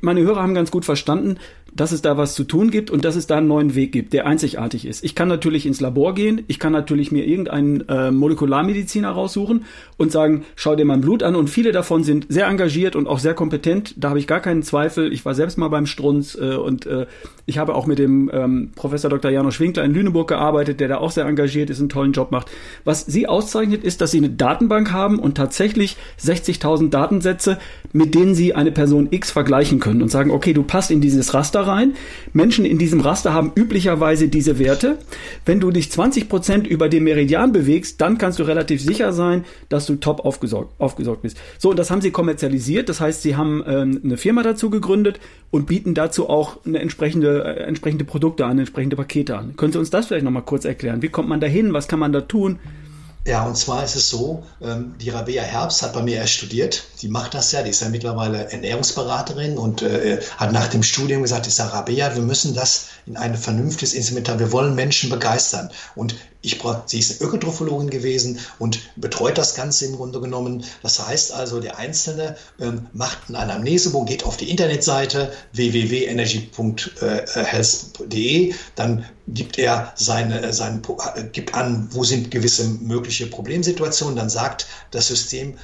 meine Hörer haben ganz gut verstanden, dass es da was zu tun gibt und dass es da einen neuen Weg gibt, der einzigartig ist. Ich kann natürlich ins Labor gehen, ich kann natürlich mir irgendeinen äh, Molekularmediziner raussuchen und sagen, schau dir mein Blut an und viele davon sind sehr engagiert und auch sehr kompetent. Da habe ich gar keinen Zweifel. Ich war selbst mal beim Strunz äh, und äh, ich habe auch mit dem ähm, Professor Dr. Janusz Winkler in Lüneburg gearbeitet, der da auch sehr engagiert ist, einen tollen Job macht. Was sie auszeichnet, ist, dass sie eine Datenbank haben und tatsächlich 60.000 Datensätze, mit denen sie eine Person X vergleichen können und sagen, okay, du passt in dieses Raster rein. Menschen in diesem Raster haben üblicherweise diese Werte. Wenn du dich 20 Prozent über den Meridian bewegst, dann kannst du relativ sicher sein, dass du top aufgesorgt, aufgesorgt bist. So, und das haben sie kommerzialisiert. Das heißt, sie haben ähm, eine Firma dazu gegründet und bieten dazu auch eine entsprechende, äh, entsprechende Produkte an, entsprechende Pakete an. Können Sie uns das vielleicht nochmal kurz erklären? Wie kommt man da hin? Was kann man da tun? Ja, und zwar ist es so, ähm, die Rabea Herbst hat bei mir erst studiert. Die macht das ja, die ist ja mittlerweile Ernährungsberaterin und äh, hat nach dem Studium gesagt, ich sage, Rabea, wir müssen das in ein vernünftiges Instrument Wir wollen Menschen begeistern. Und ich sie ist Ökotrophologin gewesen und betreut das Ganze im Grunde genommen. Das heißt also, der Einzelne ähm, macht einen Anamnesebogen, geht auf die Internetseite www.energy.health.de, dann gibt er seine, seine, gibt an, wo sind gewisse mögliche Problemsituationen, dann sagt das System,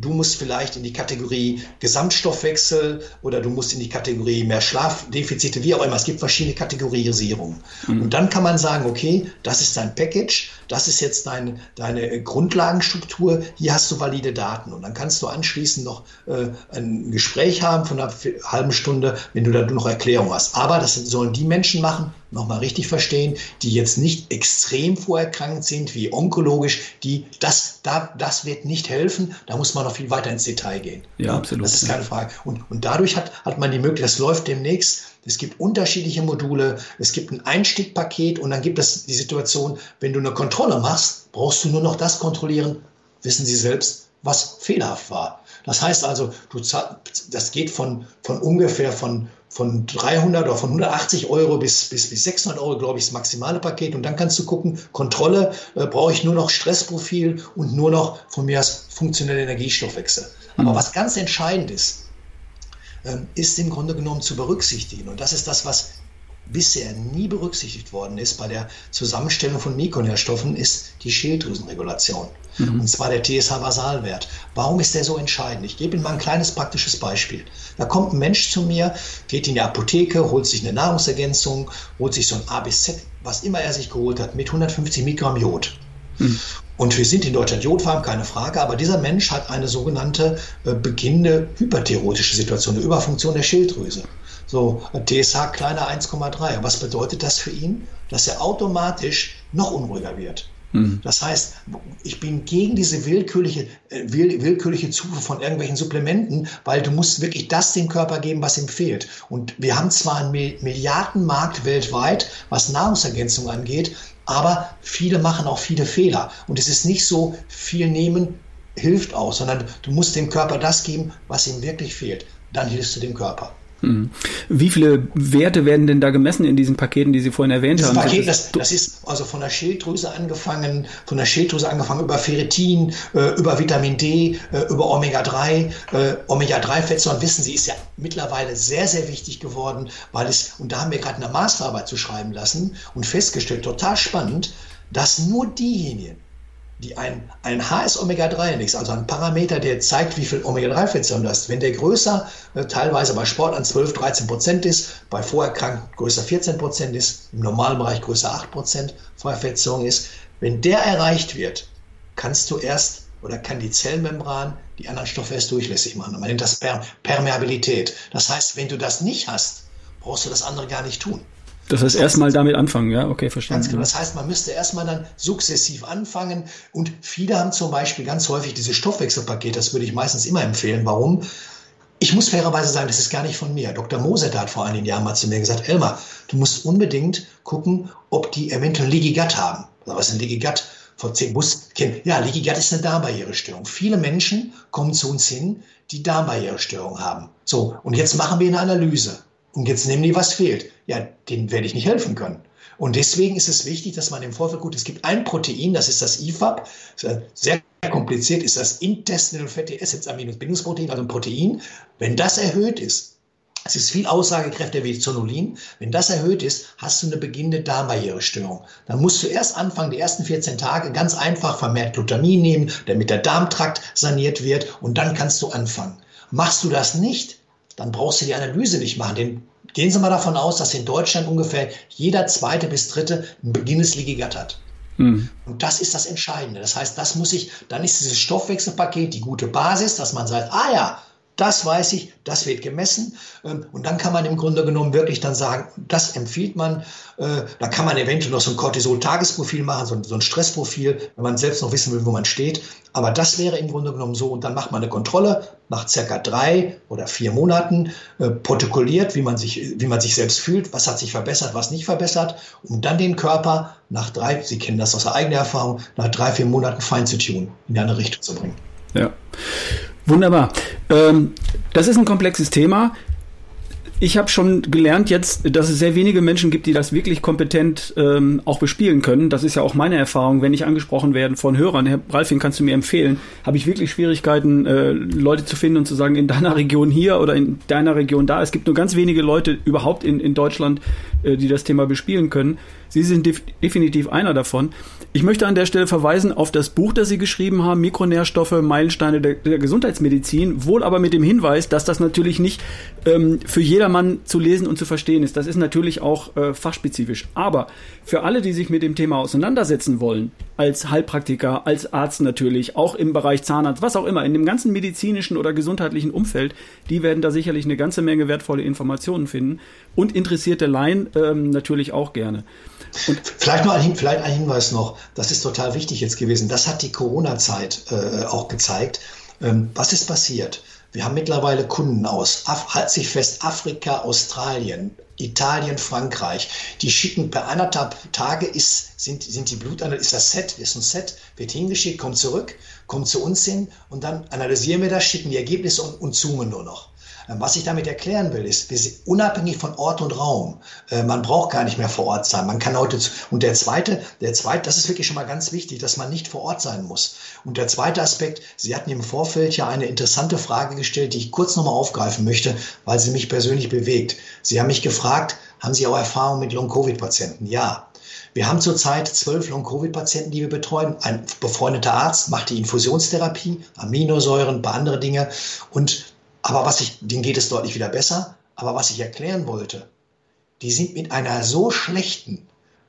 du musst vielleicht in die Kategorie Gesamtstoffwechsel oder du musst in die Kategorie mehr Schlafdefizite, wie auch immer. Es gibt verschiedene Kategorisierungen. Mhm. Und dann kann man sagen, okay, das ist dein Package, das ist jetzt dein, deine Grundlagenstruktur, hier hast du valide Daten. Und dann kannst du anschließend noch äh, ein Gespräch haben von einer halben Stunde, wenn du da noch Erklärung hast. Aber das sollen die Menschen machen, nochmal richtig verstehen, die jetzt nicht extrem vorerkrankt sind, wie onkologisch, die, das, da, das wird nicht helfen, da muss man noch viel weiter ins Detail gehen. Ja, ja absolut. Das ist keine Frage. Und, und dadurch hat, hat man die Möglichkeit, das läuft demnächst, es gibt unterschiedliche Module, es gibt ein Einstiegpaket und dann gibt es die Situation, wenn du eine Kontrolle machst, brauchst du nur noch das kontrollieren, wissen Sie selbst, was fehlerhaft war. Das heißt also, du, das geht von, von ungefähr von, von 300 oder von 180 Euro bis, bis, bis 600 Euro, glaube ich, das maximale Paket. Und dann kannst du gucken, Kontrolle, äh, brauche ich nur noch Stressprofil und nur noch von mir aus funktionelle Energiestoffwechsel. Mhm. Aber was ganz entscheidend ist, ähm, ist im Grunde genommen zu berücksichtigen. Und das ist das, was bisher nie berücksichtigt worden ist bei der Zusammenstellung von Mikronährstoffen, ist die Schilddrüsenregulation. Mhm. Und zwar der TSH-Basalwert. Warum ist der so entscheidend? Ich gebe Ihnen mal ein kleines praktisches Beispiel. Da kommt ein Mensch zu mir, geht in die Apotheke, holt sich eine Nahrungsergänzung, holt sich so ein A bis Z, was immer er sich geholt hat, mit 150 Mikrogramm Jod. Mhm. Und wir sind in Deutschland jodfarm, keine Frage, aber dieser Mensch hat eine sogenannte äh, beginnende hyperthyrotische Situation, eine Überfunktion der Schilddrüse. So, TSH kleiner 1,3. Was bedeutet das für ihn? Dass er automatisch noch unruhiger wird. Mhm. Das heißt, ich bin gegen diese willkürliche, äh, will, willkürliche Zufuhr von irgendwelchen Supplementen, weil du musst wirklich das dem Körper geben, was ihm fehlt. Und wir haben zwar einen Milliardenmarkt weltweit, was Nahrungsergänzung angeht, aber viele machen auch viele Fehler. Und es ist nicht so, viel nehmen hilft auch, sondern du musst dem Körper das geben, was ihm wirklich fehlt. Dann hilfst du dem Körper. Hm. Wie viele Werte werden denn da gemessen in diesen Paketen, die Sie vorhin erwähnt das haben? Paket, das, das, ist also von der Schilddrüse angefangen, von der Schilddrüse angefangen über Ferritin, äh, über Vitamin D, äh, über Omega-3. Äh, Omega-3-Fettsäuren, wissen Sie, ist ja mittlerweile sehr, sehr wichtig geworden, weil es, und da haben wir gerade eine Masterarbeit zu schreiben lassen und festgestellt, total spannend, dass nur diejenigen, die ein, ein HS-Omega-3-Index, also ein Parameter, der zeigt, wie viel Omega-3-Fettsäuren du hast. Wenn der größer, äh, teilweise bei Sport an 12, 13 Prozent ist, bei Vorerkrankten größer 14 Prozent ist, im normalen Bereich größer 8 Prozent Fettsäuren ist, wenn der erreicht wird, kannst du erst oder kann die Zellmembran die anderen Stoffe erst durchlässig machen. Man nennt das per Permeabilität. Das heißt, wenn du das nicht hast, brauchst du das andere gar nicht tun. Das heißt, erstmal damit anfangen, ja, okay, verstanden. Ganz genau. Das heißt, man müsste erstmal dann sukzessiv anfangen. Und viele haben zum Beispiel ganz häufig diese Stoffwechselpakete, das würde ich meistens immer empfehlen. Warum? Ich muss fairerweise sagen, das ist gar nicht von mir. Dr. Moset hat vor einigen Jahren mal zu mir gesagt, Elmar, du musst unbedingt gucken, ob die eventuell Gut haben. Was ist ein Gut? Vor zehn muss kennen. Ja, Gut ist eine Darmbarrierestörung. Viele Menschen kommen zu uns hin, die Darmbarrierestörung haben. So, und jetzt machen wir eine Analyse. Und jetzt nehmen die, was fehlt. Ja, denen werde ich nicht helfen können. Und deswegen ist es wichtig, dass man im Vorfeld gut, es gibt ein Protein, das ist das IFAP, sehr kompliziert ist das Intestinal Fatty Acids Aminobindungsprotein, also ein Protein. Wenn das erhöht ist, es ist viel aussagekräftiger wie Zonulin. Wenn das erhöht ist, hast du eine beginnende Darmbarrierestörung. Dann musst du erst anfangen, die ersten 14 Tage ganz einfach vermehrt Glutamin nehmen, damit der Darmtrakt saniert wird und dann kannst du anfangen. Machst du das nicht, dann brauchst du die Analyse nicht machen. Denn gehen Sie mal davon aus, dass in Deutschland ungefähr jeder zweite bis dritte ein Gut hat. Mhm. Und das ist das Entscheidende. Das heißt, das muss ich, dann ist dieses Stoffwechselpaket die gute Basis, dass man sagt, ah ja, das weiß ich, das wird gemessen. Ähm, und dann kann man im Grunde genommen wirklich dann sagen, das empfiehlt man. Äh, da kann man eventuell noch so ein Cortisol-Tagesprofil machen, so ein Stressprofil, wenn man selbst noch wissen will, wo man steht. Aber das wäre im Grunde genommen so. Und dann macht man eine Kontrolle nach circa drei oder vier Monaten, äh, protokolliert, wie man, sich, wie man sich selbst fühlt, was hat sich verbessert, was nicht verbessert, um dann den Körper nach drei, Sie kennen das aus eigener Erfahrung, nach drei, vier Monaten fein zu tun, in eine Richtung zu bringen. Ja. Wunderbar. Ähm, das ist ein komplexes Thema. Ich habe schon gelernt jetzt, dass es sehr wenige Menschen gibt, die das wirklich kompetent ähm, auch bespielen können. Das ist ja auch meine Erfahrung, wenn ich angesprochen werde von Hörern. Herr Ralfin, kannst du mir empfehlen? Habe ich wirklich Schwierigkeiten, äh, Leute zu finden und zu sagen, in deiner Region hier oder in deiner Region da. Es gibt nur ganz wenige Leute überhaupt in, in Deutschland, äh, die das Thema bespielen können. Sie sind def definitiv einer davon. Ich möchte an der Stelle verweisen auf das Buch, das Sie geschrieben haben, Mikronährstoffe, Meilensteine der, der Gesundheitsmedizin, wohl aber mit dem Hinweis, dass das natürlich nicht ähm, für jedermann zu lesen und zu verstehen ist. Das ist natürlich auch äh, fachspezifisch. Aber für alle, die sich mit dem Thema auseinandersetzen wollen, als Heilpraktiker, als Arzt natürlich, auch im Bereich Zahnarzt, was auch immer, in dem ganzen medizinischen oder gesundheitlichen Umfeld, die werden da sicherlich eine ganze Menge wertvolle Informationen finden und interessierte Laien ähm, natürlich auch gerne. Und vielleicht noch ein, vielleicht ein Hinweis noch, das ist total wichtig jetzt gewesen. Das hat die Corona-Zeit äh, auch gezeigt. Ähm, was ist passiert? Wir haben mittlerweile Kunden aus, halt sich fest, Afrika, Australien, Italien, Frankreich. Die schicken per anderthalb Tage ist, sind, sind die Blutanalyse, ist das Set, ist ein Set, wird hingeschickt, kommt zurück, kommt zu uns hin und dann analysieren wir das, schicken die Ergebnisse und, und zoomen nur noch. Ähm, was ich damit erklären will, ist, wir sind unabhängig von Ort und Raum. Äh, man braucht gar nicht mehr vor Ort sein. Man kann heute, und der zweite, der zweite, das ist wirklich schon mal ganz wichtig, dass man nicht vor Ort sein muss. Und der zweite Aspekt, Sie hatten im Vorfeld ja eine interessante Frage gestellt, die ich kurz nochmal aufgreifen möchte, weil sie mich persönlich bewegt. Sie haben mich gefragt, haben Sie auch Erfahrung mit Long-Covid-Patienten? Ja. Wir haben zurzeit zwölf Long-Covid-Patienten, die wir betreuen. Ein befreundeter Arzt macht die Infusionstherapie, Aminosäuren, ein paar andere Dinge. Und aber was ich, denen geht es deutlich wieder besser. Aber was ich erklären wollte, die sind mit einer so schlechten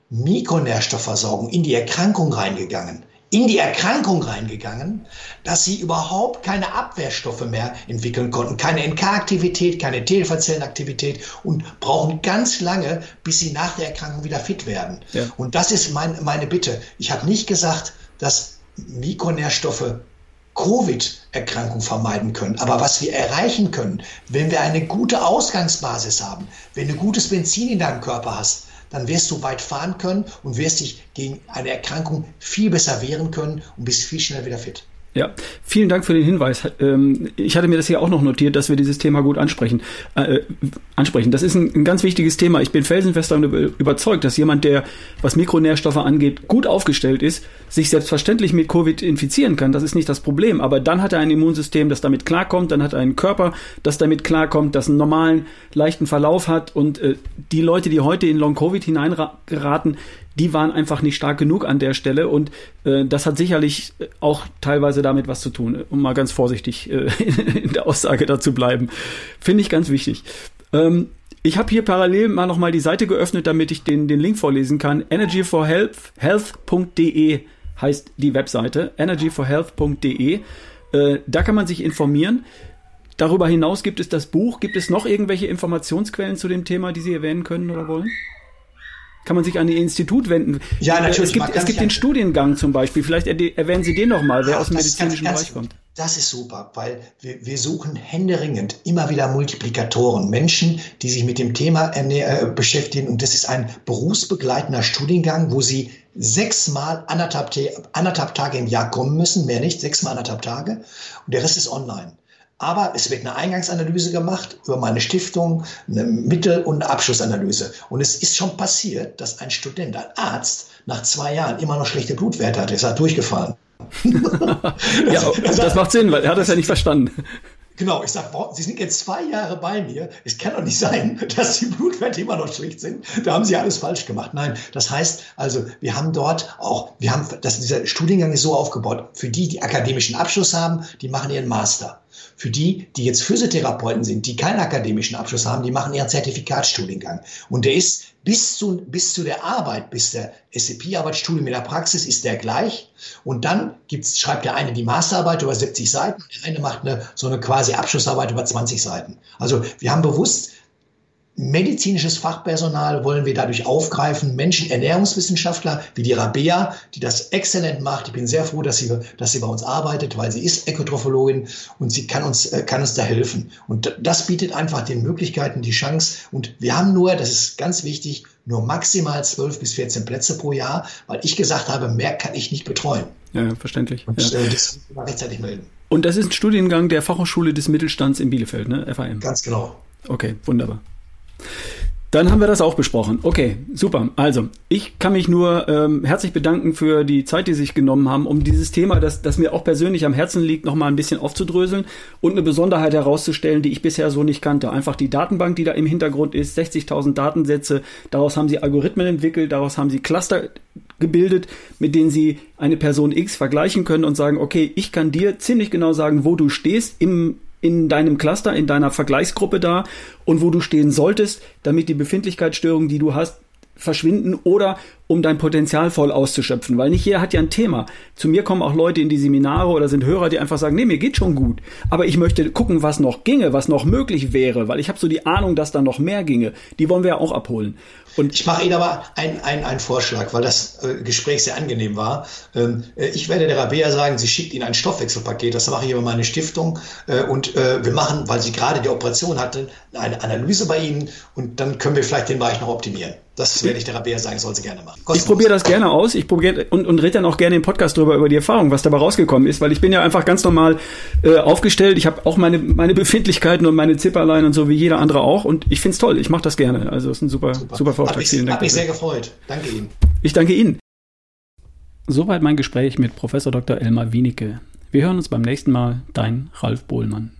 Mikronährstoffversorgung in die Erkrankung reingegangen, in die Erkrankung reingegangen, dass sie überhaupt keine Abwehrstoffe mehr entwickeln konnten, keine NK-Aktivität, keine T-Zellenaktivität und brauchen ganz lange, bis sie nach der Erkrankung wieder fit werden. Ja. Und das ist mein, meine Bitte. Ich habe nicht gesagt, dass Mikronährstoffe Covid-Erkrankung vermeiden können. Aber was wir erreichen können, wenn wir eine gute Ausgangsbasis haben, wenn du gutes Benzin in deinem Körper hast, dann wirst du weit fahren können und wirst dich gegen eine Erkrankung viel besser wehren können und bist viel schneller wieder fit. Ja, vielen Dank für den Hinweis. Ähm, ich hatte mir das hier auch noch notiert, dass wir dieses Thema gut ansprechen. Äh, ansprechen. Das ist ein, ein, ganz wichtiges Thema. Ich bin felsenfest davon überzeugt, dass jemand, der, was Mikronährstoffe angeht, gut aufgestellt ist, sich selbstverständlich mit Covid infizieren kann. Das ist nicht das Problem. Aber dann hat er ein Immunsystem, das damit klarkommt. Dann hat er einen Körper, das damit klarkommt, das einen normalen, leichten Verlauf hat. Und äh, die Leute, die heute in Long-Covid hineingeraten, die waren einfach nicht stark genug an der Stelle und äh, das hat sicherlich auch teilweise damit was zu tun, um mal ganz vorsichtig äh, [laughs] in der Aussage dazu bleiben. Finde ich ganz wichtig. Ähm, ich habe hier parallel mal nochmal die Seite geöffnet, damit ich den, den Link vorlesen kann. energyforhealth.de heißt die Webseite. energyforhealth.de. Äh, da kann man sich informieren. Darüber hinaus gibt es das Buch. Gibt es noch irgendwelche Informationsquellen zu dem Thema, die Sie erwähnen können oder wollen? Kann man sich an Ihr Institut wenden? Ja, natürlich. Es gibt, es gibt den Studiengang zum Beispiel. Vielleicht erwähnen Sie den nochmal, wer ja, aus dem medizinischen ganz, Bereich kommt. Das ist super, weil wir, wir suchen händeringend immer wieder Multiplikatoren, Menschen, die sich mit dem Thema äh, beschäftigen. Und das ist ein berufsbegleitender Studiengang, wo sie sechsmal anderthalb, anderthalb Tage im Jahr kommen müssen, mehr nicht, sechsmal anderthalb Tage. Und der Rest ist online. Aber es wird eine Eingangsanalyse gemacht über meine Stiftung, eine Mittel- und eine Abschlussanalyse. Und es ist schon passiert, dass ein Student, ein Arzt, nach zwei Jahren immer noch schlechte Blutwerte hatte. Er ist halt durchgefallen. [laughs] ja, [laughs] das macht Sinn, weil er hat das ja nicht verstanden. Genau, ich sage, Sie sind jetzt zwei Jahre bei mir. Es kann doch nicht sein, dass die Blutwerte immer noch schlecht sind. Da haben Sie alles falsch gemacht. Nein, das heißt also, wir haben dort auch, wir haben, das, dieser Studiengang ist so aufgebaut. Für die, die akademischen Abschluss haben, die machen ihren Master. Für die, die jetzt Physiotherapeuten sind, die keinen akademischen Abschluss haben, die machen ihren Zertifikatsstudiengang. Und der ist bis zu, bis zu der Arbeit, bis der SCP-Arbeitsstudie mit der Praxis ist der gleich. Und dann gibt's, schreibt der eine die Masterarbeit über 70 Seiten, der eine macht eine, so eine quasi Abschlussarbeit über 20 Seiten. Also wir haben bewusst medizinisches Fachpersonal wollen wir dadurch aufgreifen, Menschen, Ernährungswissenschaftler wie die Rabea, die das exzellent macht. Ich bin sehr froh, dass sie, dass sie bei uns arbeitet, weil sie ist Ekotrophologin und sie kann uns, äh, kann uns da helfen. Und das bietet einfach den Möglichkeiten die Chance. Und wir haben nur, das ist ganz wichtig, nur maximal 12 bis 14 Plätze pro Jahr, weil ich gesagt habe, mehr kann ich nicht betreuen. Ja, verständlich. Und ja. Äh, das rechtzeitig melden. Und das ist ein Studiengang der Fachhochschule des Mittelstands in Bielefeld, ne? FAM. Ganz genau. Okay, wunderbar. Dann haben wir das auch besprochen. Okay, super. Also, ich kann mich nur ähm, herzlich bedanken für die Zeit, die Sie sich genommen haben, um dieses Thema, das, das mir auch persönlich am Herzen liegt, nochmal ein bisschen aufzudröseln und eine Besonderheit herauszustellen, die ich bisher so nicht kannte. Einfach die Datenbank, die da im Hintergrund ist, 60.000 Datensätze. Daraus haben Sie Algorithmen entwickelt, daraus haben Sie Cluster gebildet, mit denen Sie eine Person X vergleichen können und sagen, okay, ich kann dir ziemlich genau sagen, wo du stehst im in deinem Cluster, in deiner Vergleichsgruppe da und wo du stehen solltest, damit die Befindlichkeitsstörungen, die du hast, verschwinden oder um dein Potenzial voll auszuschöpfen, weil nicht jeder hat ja ein Thema. Zu mir kommen auch Leute in die Seminare oder sind Hörer, die einfach sagen, nee, mir geht schon gut, aber ich möchte gucken, was noch ginge, was noch möglich wäre, weil ich habe so die Ahnung, dass da noch mehr ginge. Die wollen wir ja auch abholen. Und ich mache Ihnen aber einen ein Vorschlag, weil das äh, Gespräch sehr angenehm war. Ähm, äh, ich werde der Rabea sagen, sie schickt Ihnen ein Stoffwechselpaket, das mache ich über meine Stiftung äh, und äh, wir machen, weil sie gerade die Operation hatte, eine Analyse bei Ihnen und dann können wir vielleicht den Bereich noch optimieren. Das werde ich der Rabea sagen, soll sie gerne machen. Kostenlos. Ich probiere das gerne aus. Ich probiere und, und rede dann auch gerne im Podcast drüber über die Erfahrung, was dabei rausgekommen ist, weil ich bin ja einfach ganz normal äh, aufgestellt. Ich habe auch meine meine Befindlichkeiten und meine Zipperlein und so wie jeder andere auch und ich finde es toll. Ich mache das gerne. Also es ist ein super super, super Vortrag. Hab Vielen Dank. Hat mich sehr gefreut. Danke Ihnen. Ich danke Ihnen. Soweit mein Gespräch mit Professor Dr. Elmar Wienicke. Wir hören uns beim nächsten Mal. Dein Ralf Bohlmann.